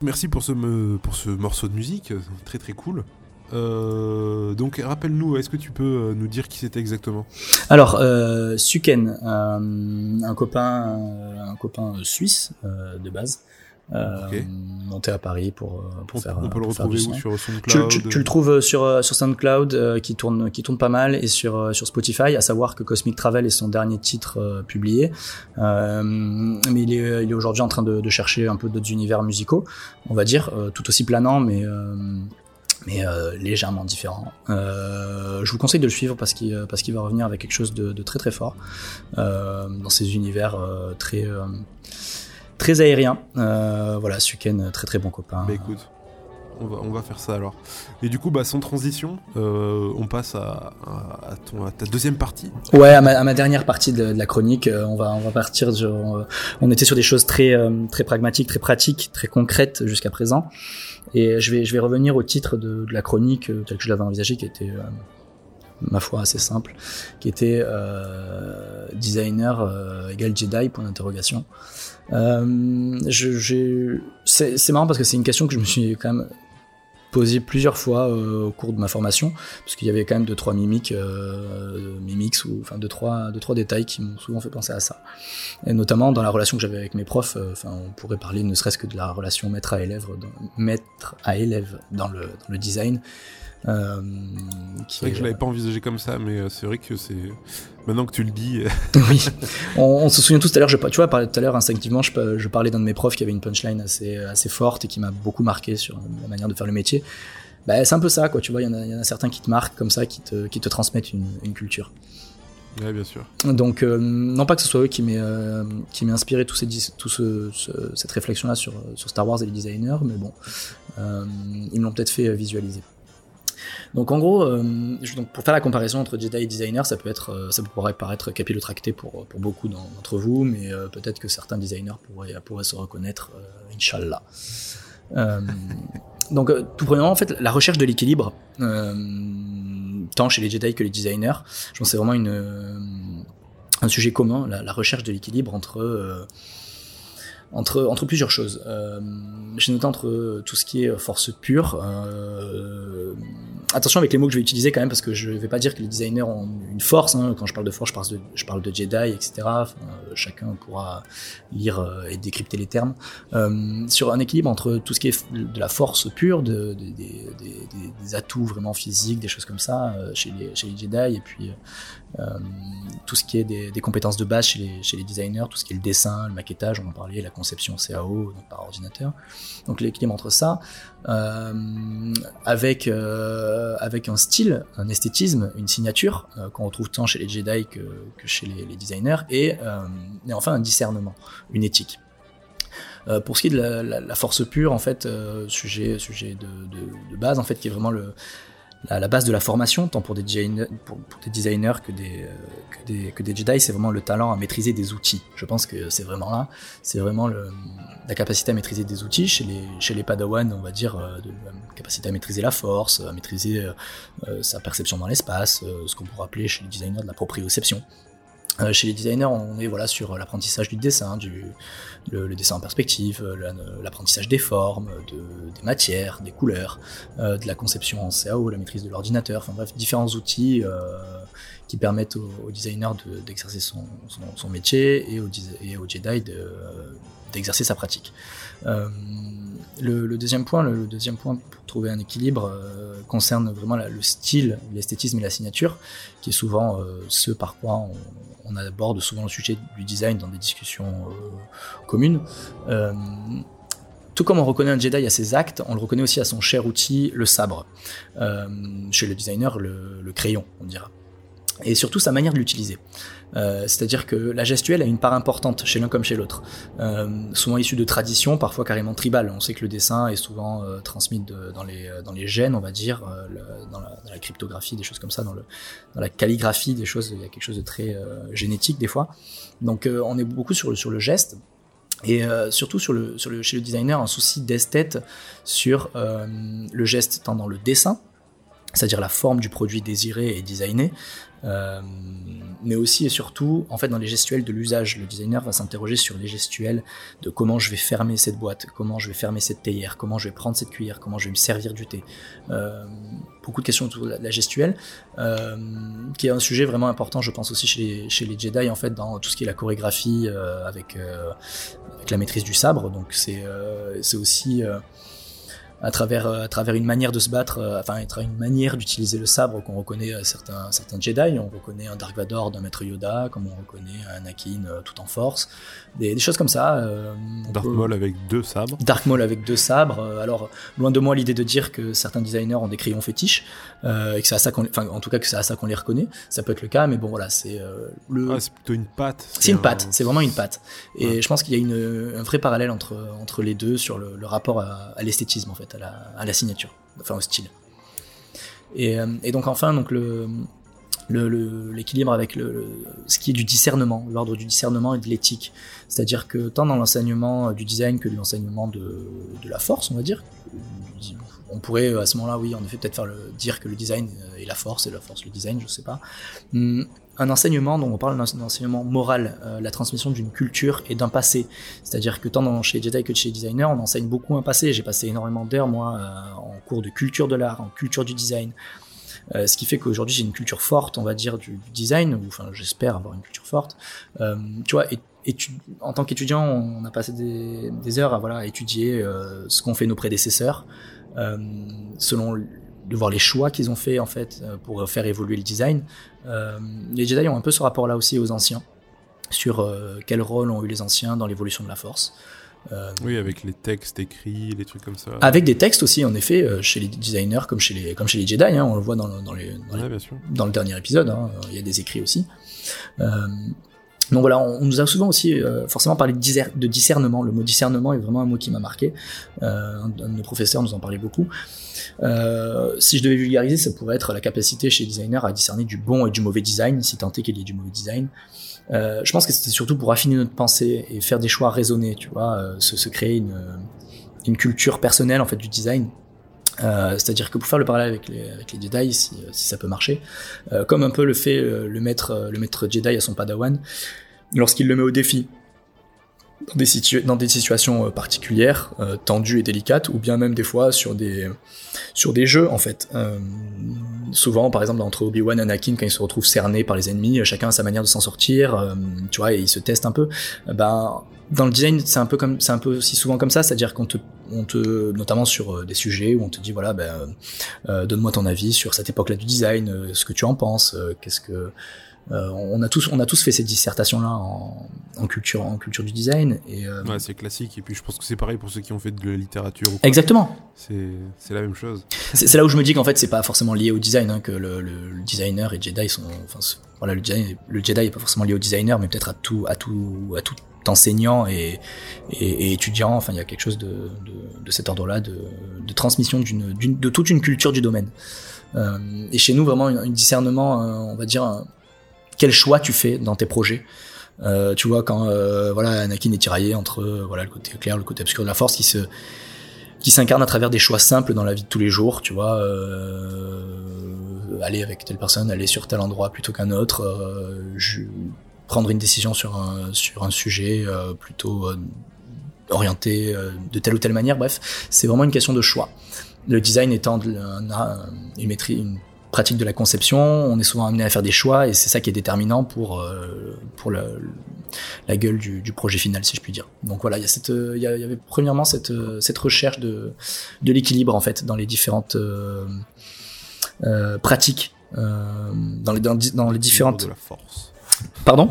Merci pour ce, morceau de musique, très très cool. Euh, donc rappelle-nous, est-ce que tu peux euh, nous dire qui c'était exactement? Alors, euh, Suken, un copain, un copain suisse de base, euh, monté à Paris pour, euh, pour on, faire. On peut le retrouver où sur SoundCloud tu, tu, le trouves sur euh, sur SoundCloud qui tourne qui tourne pas mal et sur sur Spotify. À savoir que Cosmic Travel est son dernier titre publié, mais il est il est aujourd'hui en train de, de, chercher un peu d'autres univers musicaux, on va dire, tout aussi planant, mais mais légèrement différent. Euh, je vous conseille de le suivre parce qu'il parce qu'il va revenir avec quelque chose de, de très très fort euh, dans ces univers très très aérien. Euh, voilà, Suken, très très bon copain. Bah écoute, on va, on va faire ça alors. Et du coup, bah, sans transition, euh, on passe à, à, ton, à, ta deuxième partie. Ouais, à ma, à ma dernière partie de, de, la chronique, euh, on va, on va partir. On était sur des choses très, euh, très pragmatiques, très pratiques, très concrètes jusqu'à présent. Et je vais, je vais revenir au titre de, de la chronique tel que je l'avais envisagé, qui était ma foi assez simple, qui était designer égal Jedi point d'interrogation. C'est marrant parce que c'est une question que je me suis quand même posé plusieurs fois euh, au cours de ma formation, parce qu'il y avait quand même deux trois mimiques, euh, mimiques ou enfin deux trois deux trois détails qui m'ont souvent fait penser à ça. Et notamment dans la relation que j'avais avec mes profs, euh, enfin on pourrait parler ne serait-ce que de la relation maître à élève, dans, maître à élève dans le, dans le design. Euh, c'est vrai que je l'avais pas envisagé comme ça, mais c'est vrai que c'est maintenant que tu le dis. oui, on, se souvient tous tout à l'heure. Je, tu vois, tout à l'heure instinctivement, je, je parlais d'un de mes profs qui avait une punchline assez assez forte et qui m'a beaucoup marqué sur la manière de faire le métier. Bah, c'est un peu ça, quoi. Tu vois, il y, en a certains qui te marquent comme ça, qui te, qui te transmettent une, une culture. Ouais, bien sûr. Donc, non pas que ce soit eux qui m'aient euh, inspiré tout, ces, tout ce, cette réflexion-là sur, sur Star Wars et les designers, mais bon, euh, ils me l'ont peut-être fait visualiser. Donc en gros, euh, pour faire la comparaison entre Jedi et designer, ça peut être, euh, ça pourrait paraître capillotracté pour, pour beaucoup d'entre vous, mais euh, peut-être que certains designers pourraient, se reconnaître, Inch'Allah. donc tout premièrement, en fait, la recherche de l'équilibre, tant chez les Jedi que les designers, je pense c'est vraiment un sujet commun, la, recherche de l'équilibre entre plusieurs choses. Euh, J'ai noté entre tout ce qui est force pure. Euh, attention avec les mots que je vais utiliser quand même, parce que je ne vais pas dire que les designers ont une force. Hein. Quand je parle de force, je parle de, Jedi, etc. Enfin, chacun pourra lire euh, et décrypter les termes. Euh, sur un équilibre entre tout ce qui est de la force pure, de, de, des atouts vraiment physiques, des choses comme ça, euh, chez, les, Jedi, et puis euh, tout ce qui est des, des, compétences de base chez les, chez les designers, tout ce qui est le dessin, le maquettage, on en parlait, la conception CAO donc par ordinateur. Donc l'équilibre entre ça, euh, avec euh, avec un style, un esthétisme, une signature euh, qu'on retrouve tant chez les Jedi que, que chez les, les designers, et, euh, et, enfin un discernement, une éthique. Euh, pour ce qui est de la, la, la force pure, en fait, sujet sujet de, de, de, base, en fait, qui est vraiment le la, la, base de la formation, tant pour des, designers que des, euh, que des, que des Jedi, c'est vraiment le talent à maîtriser des outils. Je pense que c'est vraiment là, c'est vraiment la capacité à maîtriser des outils. Chez les, chez les Padawan, on va dire, euh, de, la capacité à maîtriser la force, à maîtriser euh, euh sa perception dans l'espace, euh, ce qu'on pourrait appeler chez les designers de la proprioception. Euh, chez les designers, on est voilà sur l'apprentissage du dessin, du le, dessin en perspective, l'apprentissage des formes, de, des matières, des couleurs, euh, de la conception en CAO, la maîtrise de l'ordinateur, enfin bref, différents outils euh, qui permettent au, designer d'exercer de, son, métier et au, et au Jedi d'exercer de, sa pratique. Euh, le, deuxième point, le, deuxième point pour trouver un équilibre euh, concerne vraiment le style, l'esthétisme et la signature, qui est souvent euh, ce par quoi on, on, aborde souvent le sujet du design dans des discussions euh, communes. Euh, tout comme on reconnaît un Jedi à ses actes, on le reconnaît aussi à son cher outil, le sabre. Euh, chez le designer, le, le, crayon, on dira. Et surtout sa manière de l'utiliser. Euh, C'est-à-dire que la gestuelle a une part importante chez l'un comme chez l'autre. Euh, souvent issue de traditions, parfois carrément tribales. On sait que le dessin est souvent euh, transmis dans, les, dans les gènes, on va dire, dans, la, cryptographie, des choses comme ça, dans, le, dans la calligraphie, des choses, il y a quelque chose de très génétique des fois. Donc on est beaucoup sur le, sur le geste. Et surtout sur le, sur le, chez le designer, un souci d'esthète sur le geste tant dans le dessin, c'est-à-dire la forme du produit désiré et designé, euh, mais aussi et surtout, en fait, dans les gestuels de l'usage, le designer va s'interroger sur les gestuels de comment je vais fermer cette boîte, comment je vais fermer cette théière, comment je vais prendre cette cuillère, comment je vais me servir du thé. Euh, beaucoup de questions autour de la, gestuelle, euh, qui est un sujet vraiment important, je pense aussi chez les, chez les Jedi, en fait, dans tout ce qui est la chorégraphie avec, avec la maîtrise du sabre. Donc c'est c'est aussi à travers à travers une manière de se battre, euh, enfin à travers une manière d'utiliser le sabre qu'on reconnaît à certains certains Jedi, on reconnaît un Dark Vador d'un maître Yoda, comme on reconnaît un Anakin euh, tout en force, des, des choses comme ça. Euh, Dark Maul avec deux sabres. Dark Maul avec deux sabres. alors loin de moi l'idée de dire que certains designers ont des crayons fétiches euh, et que c'est à ça qu'on, enfin en tout cas que c'est à ça qu'on les reconnaît. Ça peut être le cas, mais bon voilà c'est euh, le. Ah, c'est plutôt une patte. C'est une un... patte, c'est vraiment une patte. Et ouais. je pense qu'il y a une, un vrai parallèle entre entre les deux sur le, le rapport à, à l'esthétisme en fait, à la, signature, enfin au style. Et, euh, donc enfin, donc le, l'équilibre avec le, ce qui est du discernement, l'ordre du discernement et de l'éthique. C'est-à-dire que tant dans l'enseignement du design que l'enseignement de, de, la force, on va dire, on pourrait à ce moment-là, oui, en effet, peut-être faire dire que le design est la force et la force le design, je sais pas. Un enseignement, dont on parle d'un enseignement moral, euh, la transmission d'une culture et d'un passé. C'est-à-dire que tant dans, chez Jedi que chez designer, on enseigne beaucoup un passé. J'ai passé énormément d'heures, moi, euh, en cours de culture de l'art, en culture du design. Euh, ce qui fait qu'aujourd'hui j'ai une culture forte, on va dire, du, design, ou enfin j'espère avoir une culture forte. tu vois, en tant qu'étudiant, on a passé des, heures à voilà étudier ce qu'ont fait nos prédécesseurs, selon de voir les choix qu'ils ont fait en fait euh, pour faire évoluer le design. Euh, les Jedi ont un peu ce rapport-là aussi aux anciens, sur euh, quel rôle ont eu les anciens dans l'évolution de la Force. oui, avec les textes écrits, les trucs comme ça. Avec des textes aussi, en effet, chez les designers comme chez les, comme chez les Jedi, hein, on le voit dans, dans, les, dans, le dernier épisode, hein, il y a des écrits aussi. Donc voilà, on, nous a souvent aussi forcément parlé de, discernement. Le mot discernement est vraiment un mot qui m'a marqué. un, de nos professeurs nous en parlait beaucoup. Euh, si je devais vulgariser, ça pourrait être la capacité chez les designers à discerner du bon et du mauvais design, si tant est qu'il y ait du mauvais design. Euh, je pense que c'était surtout pour affiner notre pensée et faire des choix raisonnés, tu vois, euh, se, créer une, une culture personnelle en fait du design. Euh, c'est-à-dire que pour faire le parallèle avec les, Jedi, si, si ça peut marcher, euh, comme un peu le fait le maître, Jedi à son Padawan, lorsqu'il le met au défi dans des, situations particulières, euh, tendues et délicates, ou bien même des fois sur des, jeux en fait. Euh, souvent, par exemple, entre Obi-Wan et Anakin, quand ils se retrouvent cernés par les ennemis, chacun a sa manière de s'en sortir, euh, tu vois, et ils se testent un peu. Ben, dans le design, c'est un peu comme, c'est un peu aussi souvent comme ça, c'est-à-dire qu'on te, on te, notamment sur des sujets où on te dit voilà, ben, donne-moi ton avis sur cette époque-là du design, ce que tu en penses, qu'est-ce que euh, on a tous on a tous fait cette dissertation là en, en culture en culture du design et euh, ouais, c'est classique et puis je pense que c'est pareil pour ceux qui ont fait de la littérature exactement. C'est la même chose. C'est là où je me dis qu'en fait c'est pas forcément lié au design hein, que le, le, designer et Jedi sont enfin voilà le Jedi le Jedi est pas forcément lié au designer mais peut-être à tout à tout à tout enseignant et, étudiant enfin il y a quelque chose de, cet ordre là de, transmission d'une de toute une culture du domaine euh, et chez nous vraiment un, discernement on va dire quel choix tu fais dans tes projets. Euh, tu vois quand euh, voilà Anakin est tiraillé entre euh, voilà le côté clair, le côté obscur de la Force qui se qui s'incarne à travers des choix simples dans la vie de tous les jours. Tu vois, euh, aller avec telle personne, aller sur tel endroit plutôt qu'un autre, euh, prendre une décision sur un sur un sujet plutôt orienté de telle ou telle manière. Bref, c'est vraiment une question de choix. Le design étant une, une, maîtrise, une pratique de la conception, on est souvent amené à faire des choix et c'est ça qui est déterminant pour euh, pour la, la gueule du, du, projet final, si je puis dire. Donc voilà, il y a cette, il y, avait premièrement cette cette recherche de de l'équilibre en fait dans les différentes euh, euh, pratiques euh, dans les dans, dans les différentes. De la force. Pardon.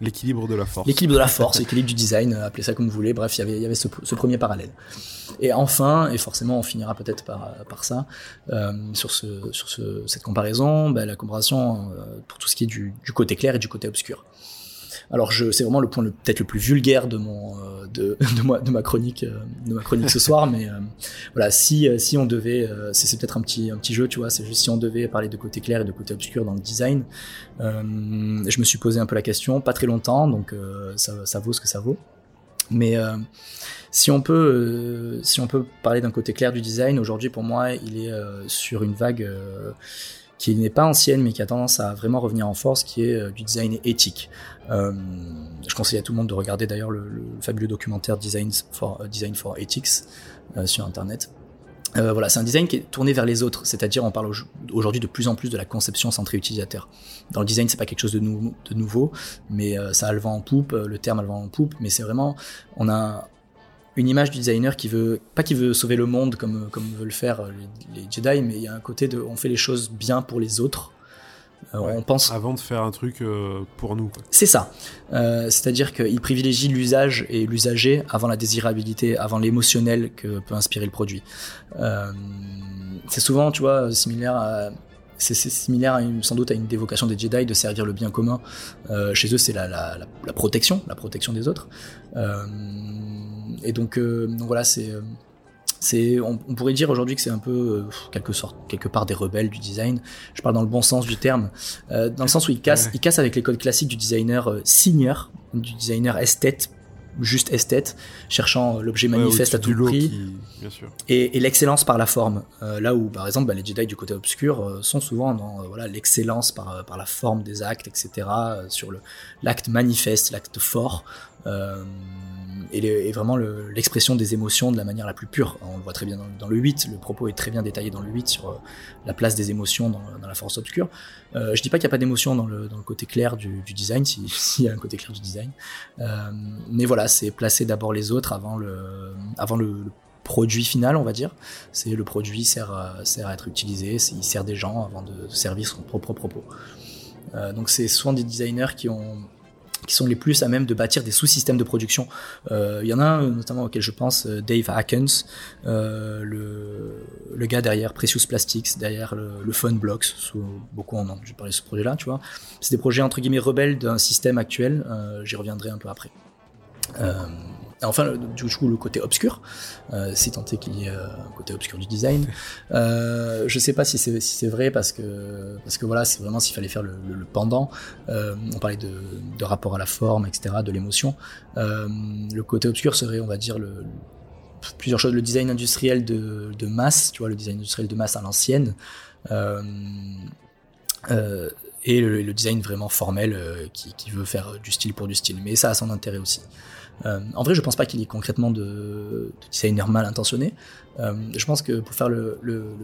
L'équilibre de la force. L'équilibre de la force, l'équilibre du design, appelez ça comme vous voulez. Bref, il y avait, il y avait ce, ce premier parallèle. Et enfin, et forcément on finira peut-être par, par ça, euh, sur, ce, sur ce, cette comparaison, bah, la comparaison euh, pour tout ce qui est du, du, côté clair et du côté obscur. Alors je, c'est vraiment le point peut-être le plus vulgaire de mon, euh, de, de, de ma chronique, euh, de ma chronique ce soir, mais euh, voilà, si, si on devait, c'est, c'est peut-être un petit, un petit jeu, tu vois, c'est juste si on devait parler de côté clair et de côté obscur dans le design, je me suis posé un peu la question, pas très longtemps, donc ça, ça vaut ce que ça vaut. Mais euh, si on peut, euh, si on peut parler d'un côté clair du design, aujourd'hui pour moi, il est euh, sur une vague qui n'est pas ancienne, mais qui a tendance à vraiment revenir en force, qui est du design éthique. je conseille à tout le monde de regarder d'ailleurs le, le, fabuleux documentaire Design for, Design for Ethics sur Internet. Euh, voilà, c'est un design qui est tourné vers les autres, c'est-à-dire on parle aujourd'hui de plus en plus de la conception centrée utilisateur. Dans le design, c'est pas quelque chose de, de nouveau, mais euh, ça a le vent en poupe, euh, le terme a le vent en poupe, mais c'est vraiment, on a une image du designer qui veut, pas qui veut sauver le monde comme, comme veulent le faire les, les Jedi, mais il y a un côté de, on fait les choses bien pour les autres, euh, on pense avant de faire un truc euh, pour nous. C'est ça. Euh, c'est-à-dire qu'il privilégie l'usage et l'usager avant la désirabilité, avant l'émotionnel que peut inspirer le produit. c'est souvent, tu vois, similaire à c'est similaire sans doute à une dévocation des Jedi de servir le bien commun. chez eux, c'est la, la, la, protection, la protection des autres. Et donc, donc voilà, c'est c'est, on, pourrait dire aujourd'hui que c'est un peu quelque sorte, quelque part des rebelles du design. Je parle dans le bon sens du terme, dans le sens où ils cassent, ils cassent avec les codes classiques du designer senior, du designer esthète juste esthète, cherchant l'objet manifeste à tout prix, et, l'excellence par la forme. Euh, là où, par exemple, bah, les Jedi du côté obscur euh, sont souvent dans euh, voilà l'excellence par, par la forme des actes, etc., sur l'acte manifeste, l'acte fort et, vraiment l'expression des émotions de la manière la plus pure. On le voit très bien dans, le 8, le propos est très bien détaillé dans le 8 sur euh, la place des émotions dans, la force obscure. Euh, je dis pas qu'il n'y a pas d'émotion dans le, côté clair du, design, s'il y a un côté clair du design. Euh, mais voilà, c'est placer d'abord les autres avant le, produit final, on va dire. C'est le produit sert sert à être utilisé, il sert des gens avant de, servir son propre propos. donc c'est souvent des designers qui ont qui sont les plus à même de bâtir des sous-systèmes de production. Euh, il y en a notamment auquel je pense, euh, Dave Hackens, euh, le, gars derrière Precious Plastics, derrière le, le Funblocks, sous, beaucoup en ont dû parler de ce projet-là, tu vois. C'est des projets entre guillemets rebelles d'un système actuel, j'y reviendrai un peu après enfin, du coup, le côté obscur, euh, si tant est qu'il y ait euh, un côté obscur du design. Euh, je sais pas si c'est si vrai parce que parce que voilà, c'est vraiment s'il fallait faire le, le, pendant. Euh, on parlait de, de, rapport à la forme, etc., de l'émotion. Euh, le côté obscur serait, on va dire, le, plusieurs choses. Le design industriel de, de masse, tu vois, le design industriel de masse à l'ancienne. Euh, et le, le, design vraiment formel qui, qui, veut faire du style pour du style. Mais ça a son intérêt aussi. Euh, en vrai, je pense pas qu'il y ait concrètement de, designers mal intentionnés. Euh, je pense que pour faire le,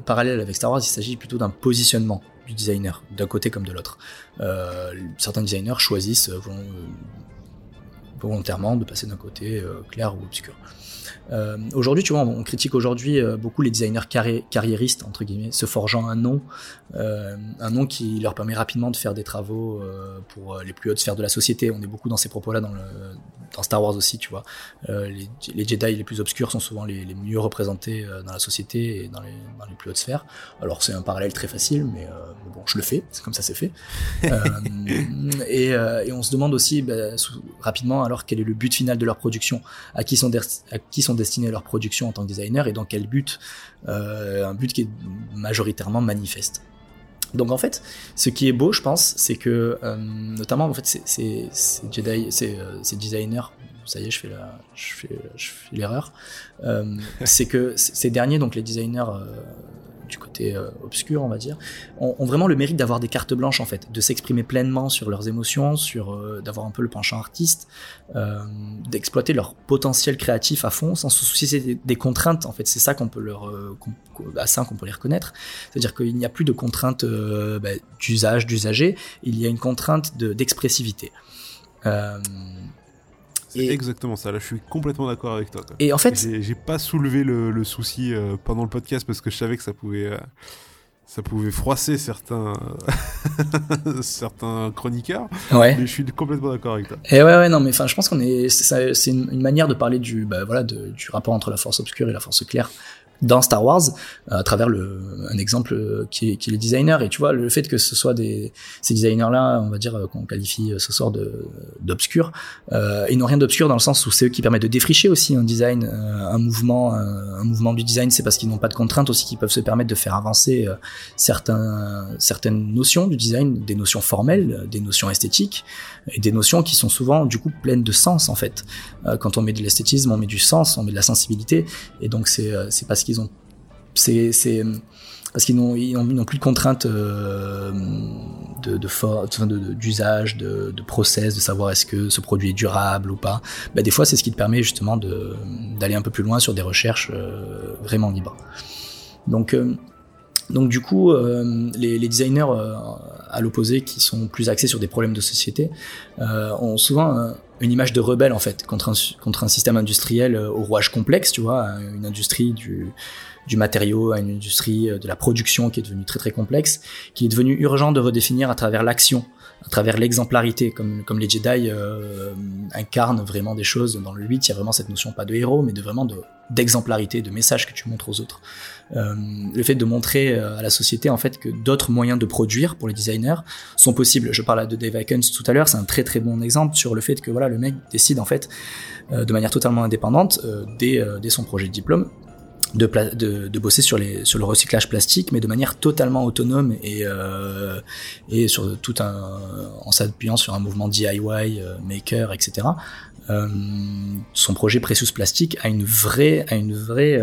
parallèle avec Star Wars, il s'agit plutôt d'un positionnement du designer, d'un côté comme de l'autre. Euh, certains designers choisissent volontairement de passer d'un côté clair ou obscur. Euh, aujourd'hui, tu vois, on, critique aujourd'hui euh, beaucoup les designers carriéristes, entre guillemets, se forgeant un nom, euh, un nom qui leur permet rapidement de faire des travaux pour les plus hautes sphères de la société. On est beaucoup dans ces propos-là dans, Star Wars aussi, tu vois. Les, Jedi les plus obscurs sont souvent les, mieux représentés dans la société et dans les, plus hautes sphères. Alors c'est un parallèle très facile, mais, bon, je le fais, c'est comme ça c'est fait. et, et, on se demande aussi bah, rapidement alors quel est le but final de leur production, à qui sont, à qui sont destiner leur production en tant que designer et dans quel but euh, Un but qui est majoritairement manifeste. Donc en fait, ce qui est beau, je pense, c'est que euh, notamment en fait, ces Jedi, euh, ces designers, ça y est, je fais la, je fais, je fais l'erreur. c'est que ces derniers, donc les designers du côté euh, obscur, on va dire, ont, vraiment le mérite d'avoir des cartes blanches en fait, de s'exprimer pleinement sur leurs émotions, sur euh, d'avoir un peu le penchant artiste, euh, d'exploiter leur potentiel créatif à fond, sans se soucier des, contraintes. En fait, c'est ça qu'on peut leur, à ça qu'on peut les reconnaître. C'est-à-dire qu'il n'y a plus de contraintes bah, d'usage, d'usager, il y a une contrainte d'expressivité. C'est exactement ça. Là, je suis complètement d'accord avec toi. Et en fait, j'ai pas soulevé le, souci euh, pendant le podcast parce que je savais que ça pouvait, euh, ça pouvait froisser certains, certains chroniqueurs. Ouais. Mais je suis complètement d'accord avec toi. Et ouais, ouais, non, mais enfin, je pense qu'on est, c'est une, une, manière de parler du, bah, voilà, de, du rapport entre la force obscure et la force claire dans Star Wars euh, à travers le, un exemple euh, qui est, qui est le designer. Et tu vois le fait que ce soit des ces designers là on va dire euh, qu'on qualifie ce sort de d'obscur euh, ils n'ont rien d'obscur dans le sens où c'est eux qui permettent de défricher aussi un design un mouvement un mouvement du design. C'est parce qu'ils n'ont pas de contraintes aussi qui peuvent se permettre de faire avancer certains certaines notions du design des notions formelles des notions esthétiques et des notions qui sont souvent du coup pleines de sens en fait. Quand on met de l'esthétisme on met du sens on met de la sensibilité. Et donc c'est c'est parce qu'ils ont, c'est, c'est parce qu'ils n'ont, ils n'ont plus de contraintes euh, de, de, d'usage, de, process, de savoir est-ce que ce produit est durable ou pas. Bah, des fois, c'est ce qui te permet justement d'aller un peu plus loin sur des recherches euh, vraiment libres. Donc, euh, donc du coup, les, designers à l'opposé, qui sont plus axés sur des problèmes de société, ont souvent une image de rebelle en fait contre un, contre un système industriel euh, au rouage complexe, tu vois, une industrie du, du matériau une industrie euh, de la production qui est devenue très très complexe, qui est devenue urgent de redéfinir à travers l'action, à travers l'exemplarité, comme, comme les Jedi euh, incarnent vraiment des choses. Dans le 8, il y a vraiment cette notion pas de héros, mais de vraiment d'exemplarité, de, message que tu montres aux autres. Euh, le fait de montrer euh, à la société en fait que d'autres moyens de produire pour les designers sont possibles. Je parlais de Dave Aikens tout à l'heure, c'est un très très bon exemple sur le fait que voilà le mec décide en fait euh, de manière totalement indépendante dès, dès son projet de diplôme de, de, bosser sur, les, sur le recyclage plastique, mais de manière totalement autonome et, et sur tout un, en s'appuyant sur un mouvement DIY, maker, etc. Son projet Precious Plastic a une vraie, a une vraie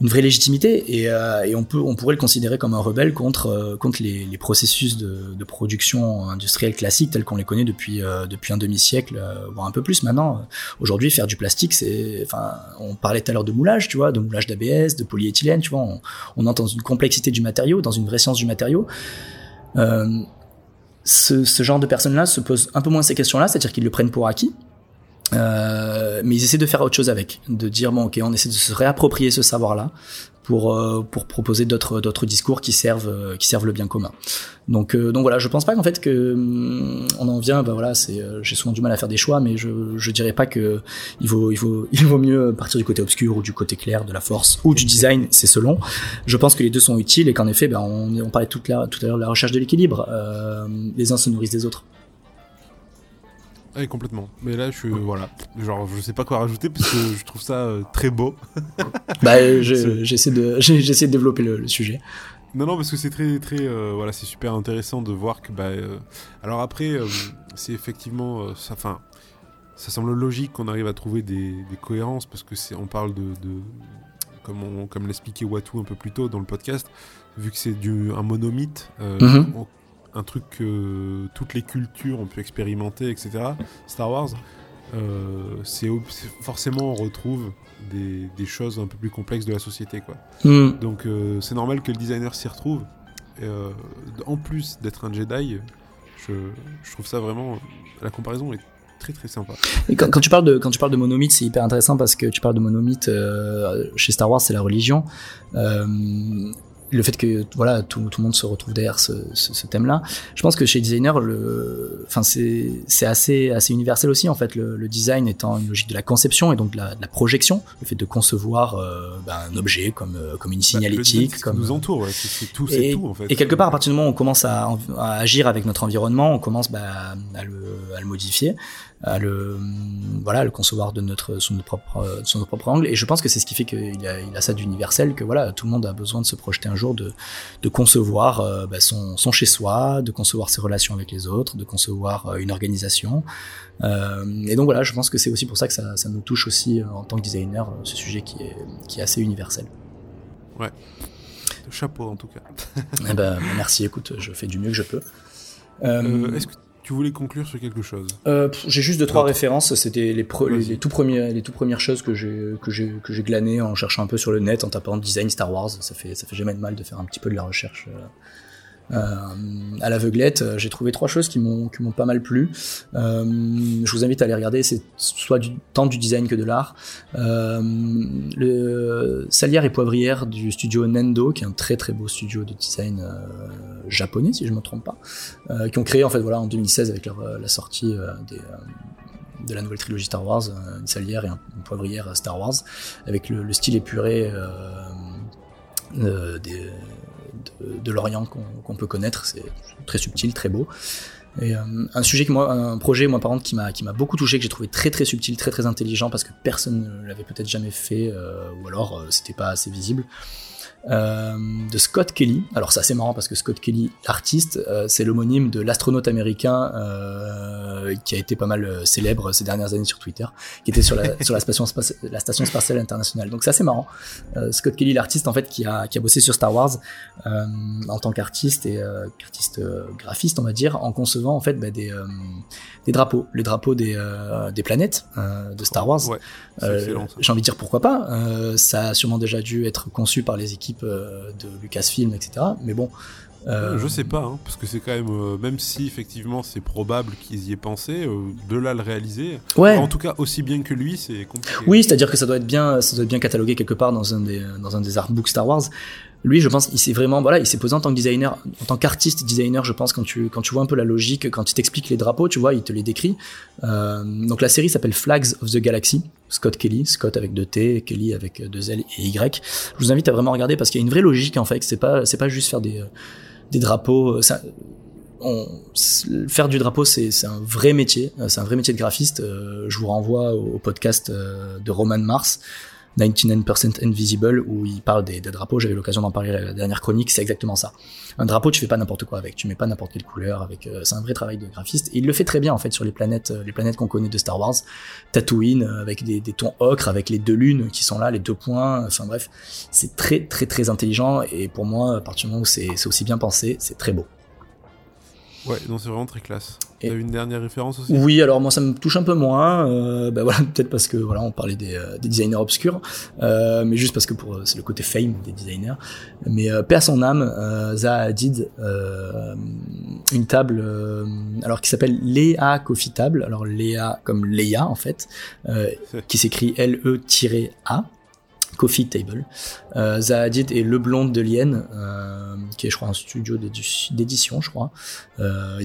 une vraie légitimité et, euh, et, on peut on pourrait le considérer comme un rebelle contre euh, contre les, processus de, production industrielle classique tels qu'on les connaît depuis euh, depuis un demi siècle voire un peu plus maintenant. Aujourd'hui faire du plastique c'est enfin on parlait tout à l'heure de moulage tu vois de moulage d'ABS de polyéthylène tu vois on, on entre dans une complexité du matériau dans une vraie science du matériau. Ce, ce genre de personnes là se posent un peu moins ces questions là c'est à dire qu'ils le prennent pour acquis euh, mais ils essaient de faire autre chose avec, de dire bon ok on essaie de se réapproprier ce savoir-là pour euh, pour proposer d'autres d'autres discours qui servent euh, qui servent le bien commun. Donc donc voilà, je pense pas qu'en fait que hum, on en vient, bah voilà, c'est j'ai souvent du mal à faire des choix, mais je je dirais pas que il vaut il vaut il vaut mieux partir du côté obscur ou du côté clair de la force ou du design, c'est selon. Je pense que les deux sont utiles et qu'en effet, ben on on parlait tout à l'heure de la recherche de l'équilibre. les uns se nourrissent des autres. Oui, complètement. Mais là, je voilà, genre, je sais pas quoi rajouter parce que je trouve ça euh, très beau. bah, j'essaie de, j'essaie de développer le, sujet. Non, non, parce que c'est très, très, euh, voilà, c'est super intéressant de voir que, bah, euh, alors après, c'est effectivement, ça, enfin, ça semble logique qu'on arrive à trouver des, des cohérences parce que c'est, on parle de, de comme, on, comme l'expliquait Watu un peu plus tôt dans le podcast, vu que c'est du un monomythe, mm un truc que toutes les cultures ont pu expérimenter, etc. Star Wars, euh, c'est forcément on retrouve des, des, choses un peu plus complexes de la société, quoi. Hmm. Donc euh, c'est normal que le designer s'y retrouve. Euh, en plus d'être un Jedi, je, je, trouve ça vraiment la comparaison est très très sympa. Et quand, quand, tu parles de quand tu parles de monomythe, c'est hyper intéressant parce que tu parles de monomythe chez Star Wars, c'est la religion le fait que voilà tout, tout le monde se retrouve derrière ce, ce, ce thème-là. Je pense que chez designer, le, enfin c'est c'est assez assez universel aussi en fait. Le, le, design étant une logique de la conception et donc de la, de la projection, le fait de concevoir euh, ben, un objet comme euh, comme une signalétique, bah, comme nous entoure, ouais, c'est tout, c'est tout en fait. Et quelque part, à partir du moment où on commence à, à agir avec notre environnement, on commence bah, à le à le modifier à le voilà le concevoir de notre sous notre propre son notre propre angle. Et je pense que c'est ce qui fait qu'il a il a ça d'universel que voilà tout le monde a besoin de se projeter un jour de de concevoir euh, bah, son son chez soi de concevoir ses relations avec les autres de concevoir euh, une organisation. Euh, et donc voilà je pense que c'est aussi pour ça que ça ça nous touche aussi en tant que designer ce sujet qui est qui est assez universel. Ouais. Chapeau en tout cas. Eh ben merci écoute je fais du mieux que je peux. Est-ce que tu voulais conclure sur quelque chose? Euh, J'ai juste deux trois références. C'était les, les, tout premiers, les tout premières choses que j'ai que j'ai que j'ai glanées en cherchant un peu sur le net, en tapant design Star Wars. Ça fait ça fait jamais de mal de faire un petit peu de la recherche. Euh, à l'aveuglette, euh, j'ai trouvé trois choses qui m'ont pas mal plu. Euh, je vous invite à les regarder. C'est soit du tant du design que de l'art. le Salière et Poivrière du studio Nendo, qui est un très très beau studio de design japonais, si je me trompe pas, qui ont créé en fait voilà en 2016 avec la sortie de la nouvelle trilogie Star Wars, une salière et une poivrière Star Wars, avec le, le style épuré euh, euh, des, de, l'Orient qu'on peut connaître. C'est très subtil, très beau. Et euh, un sujet qui moi, un projet moi par contre qui m'a beaucoup touché, que j'ai trouvé très très subtil, très très intelligent parce que personne ne l'avait peut-être jamais fait euh, ou alors euh, c'était pas assez visible. Euh, de Scott Kelly. Alors c'est assez marrant parce que Scott Kelly, l'artiste, euh, c'est l'homonyme de l'astronaute américain euh, qui a été pas mal célèbre ces dernières années sur Twitter, qui était sur la, sur la, station, la station spatiale internationale. Donc c'est assez marrant. Scott Kelly, l'artiste en fait qui a, qui a bossé sur Star Wars en tant qu'artiste et qu'artiste graphiste, on va dire, en concevant en fait bah, des, des drapeaux, les drapeaux des, des planètes de Star Wars. Ouais, J'ai envie de dire pourquoi pas. ça a sûrement déjà dû être conçu par les équipes euh, de Lucasfilm, etc. Mais bon. Euh, je sais pas, hein, parce que c'est quand même, euh, même si effectivement c'est probable qu'ils y aient pensé, de là le réaliser, ouais. en tout cas aussi bien que lui, c'est compliqué. Oui, c'est-à-dire que ça doit être bien, ça doit être bien catalogué quelque part dans un des, dans un des artbooks Star Wars lui, je pense, il s'est vraiment, voilà, il s'est posé en tant que designer, en tant qu'artiste designer, je pense, quand tu, quand tu vois un peu la logique, quand il t'explique les drapeaux, tu vois, il te les décrit. Euh, donc la série s'appelle Flags of the Galaxy. Scott Kelly, Scott avec deux T, Kelly avec deux L et Y. Je vous invite à vraiment regarder parce qu'il y a une vraie logique en fait. C'est pas, c'est pas juste faire des, des drapeaux. Ça, on, faire du drapeau, c'est un vrai métier. C'est un vrai métier de graphiste. Euh, je vous renvoie au, podcast euh, de Roman Mars 99% Invisible où il parle des, drapeaux. J'avais l'occasion d'en parler la dernière chronique. C'est exactement ça. Un drapeau, tu fais pas n'importe quoi avec. Tu mets pas n'importe quelle couleur avec. Euh, c'est un vrai travail de graphiste. Et il le fait très bien en fait sur les planètes, euh, les planètes qu'on connaît de Star Wars. Tatooine euh, avec des, tons ocre, avec les deux lunes qui sont là, les deux points. Enfin bref, c'est très très très intelligent. Et pour moi, à partir du moment où c'est aussi bien pensé, c'est très beau. Ouais, non, c'est vraiment très classe. T'as une dernière référence aussi? Oui, alors moi ça me touche un peu moins. Euh, bah voilà, peut-être parce que voilà, on parlait des, euh, des designers obscurs, euh, mais juste parce que pour c'est le côté fame des designers. Mais euh, à son âme, euh, Zaha Hadid, euh, une table, alors qui s'appelle Léa Coffee Table. Alors Léa comme Léa en fait, qui s'écrit L-E-A. Coffee Table. Euh, Zahadid et Le Blonde de Lienne, euh, qui est je crois un studio d'édition, je crois, euh,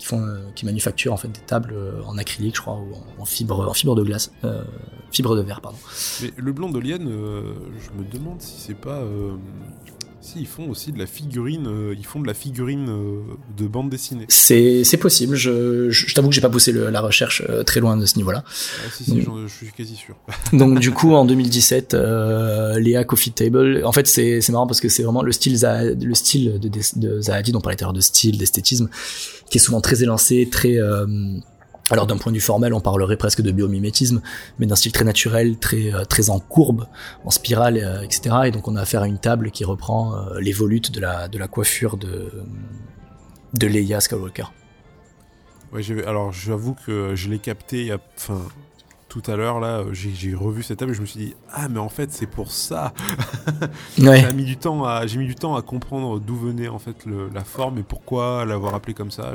qui font, euh, qui manufacturent en fait des tables euh, en acrylique, je crois, ou en, fibre, en fibre de glace, euh, fibre de verre, pardon. Mais Le Blonde de Lienne, je me demande si c'est pas si, ils font aussi de la figurine, euh, ils font de la figurine euh, de bande dessinée. C'est, possible, je, je, t'avoue que j'ai pas poussé le, la recherche euh, très loin de ce niveau-là. Ah, si, si, je suis quasi sûr. donc du coup, en 2017, Léa Coffee Table, en fait c'est, marrant parce que c'est vraiment le style, le style de, de, de Zahadi, on parlait tout à l'heure de style, d'esthétisme, qui est souvent très élancé, très alors d'un point de vue formel, on parlerait presque de biomimétisme, mais d'un style très naturel, très euh, très en courbe, en spirale, euh, etc. Et donc on a affaire à une table qui reprend euh, les volutes de la de la coiffure de de Leia Skywalker. Ouais, alors j'avoue que je l'ai capté, il y a, enfin tout à l'heure là, j'ai revu cette table et je me suis dit ah mais en fait c'est pour ça. ouais. j'ai mis du temps à j'ai mis du temps à comprendre d'où venait en fait la forme et pourquoi l'avoir appelé comme ça.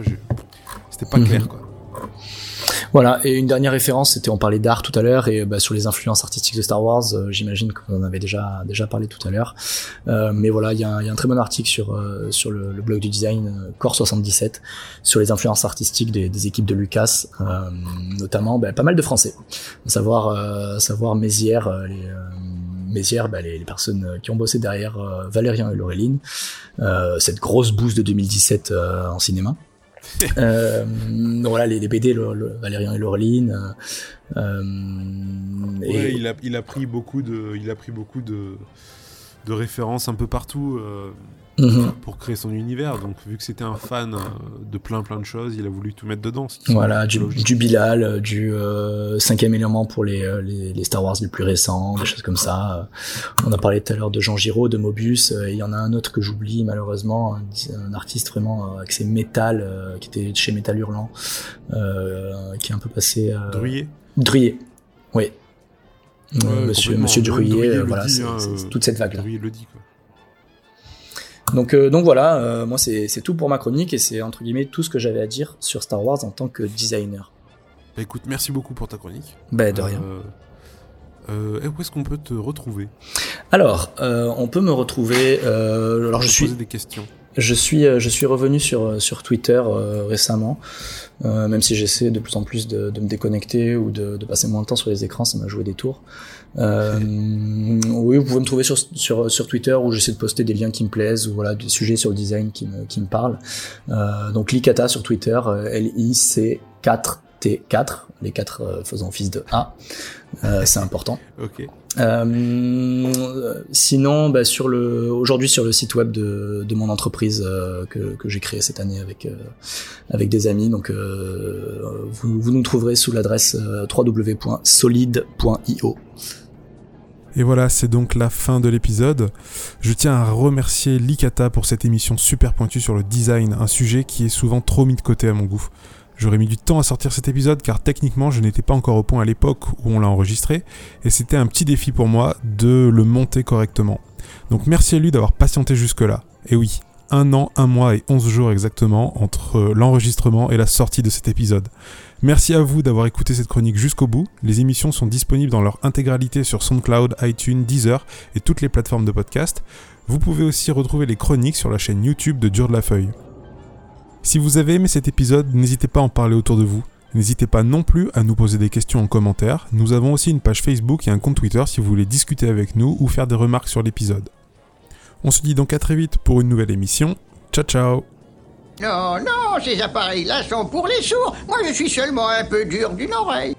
C'était pas mhm. clair quoi. Voilà, et une dernière référence, c'était on parlait d'art tout à l'heure et bah, sur les influences artistiques de Star Wars, euh, j'imagine qu'on en avait déjà déjà parlé tout à l'heure. Euh, mais voilà, il y a, un très bon article sur euh, sur le, blog du design Core 77 sur les influences artistiques des, équipes de Lucas, notamment bah, pas mal de Français, savoir savoir Mézières, les Mézières, bah, les, les, personnes qui ont bossé derrière Valérien et Laureline, cette grosse bouse de 2017 en cinéma. euh, voilà, les, les BD, le, le, Valérian et Laureline. Euh, ouais, il, a, il a pris beaucoup de, il a pris beaucoup de, de références un peu partout. Mhm. pour créer son univers. Donc, vu que c'était un fan euh, de plein plein de choses, il a voulu tout mettre dedans. Voilà, du, du, Bilal, euh, du euh, cinquième élément pour les, euh, les, les, Star Wars les plus récents, des choses comme ça. On a parlé tout à l'heure de Jean Giraud, de Mobius. Il y en a un autre que j'oublie malheureusement, un, artiste vraiment avec ses métal, qui était chez Métal Hurlant, qui est un peu passé. Druyer. Druyer, oui. monsieur Monsieur Druyer, voilà, c'est hein, toute cette vague là. Druyer le dit quoi. Donc, euh, donc voilà, euh, moi c'est tout pour ma chronique et c'est entre guillemets tout ce que j'avais à dire sur Star Wars en tant que designer. Bah écoute, merci beaucoup pour ta chronique. Bah de rien. Euh, où est-ce qu'on peut te retrouver? Alors, on peut me retrouver. alors je suis. Des questions. Je suis, je suis revenu sur sur Twitter récemment, même si j'essaie de plus en plus de, de me déconnecter ou de, de, passer moins de temps sur les écrans, ça m'a joué des tours. Euh, oui, vous pouvez me trouver sur, sur, sur Twitter où j'essaie de poster des liens qui me plaisent ou voilà des sujets sur le design qui me, qui me parlent. Euh, donc Licata sur Twitter, euh, L-I-C-4 T4, les quatre euh, faisant office de A. Euh, c'est important. ok. Euh, sinon, bah, sur le aujourd'hui sur le site web de, de mon entreprise euh, que, que j'ai créé cette année avec avec des amis. Donc vous, vous nous trouverez sous l'adresse www.solide.io. Et voilà, c'est donc la fin de l'épisode. Je tiens à remercier Likata pour cette émission super pointue sur le design, un sujet qui est souvent trop mis de côté à mon goût. J'aurais mis du temps à sortir cet épisode car techniquement je n'étais pas encore au point à l'époque où on l'a enregistré et c'était un petit défi pour moi de le monter correctement. Donc merci à lui d'avoir patienté jusque là. Et oui, un an, un mois et onze jours exactement entre l'enregistrement et la sortie de cet épisode. Merci à vous d'avoir écouté cette chronique jusqu'au bout. Les émissions sont disponibles dans leur intégralité sur SoundCloud, iTunes, Deezer et toutes les plateformes de podcast. Vous pouvez aussi retrouver les chroniques sur la chaîne YouTube de Dur de la Feuille. Si vous avez aimé cet épisode, n'hésitez pas à en parler autour de vous. N'hésitez pas non plus à nous poser des questions en commentaire. Nous avons aussi une page Facebook et un compte Twitter si vous voulez discuter avec nous ou faire des remarques sur l'épisode. On se dit donc à très vite pour une nouvelle émission. Ciao ciao Non, non, ces appareils-là sont pour les sourds. Moi, je suis seulement un peu dur d'une oreille.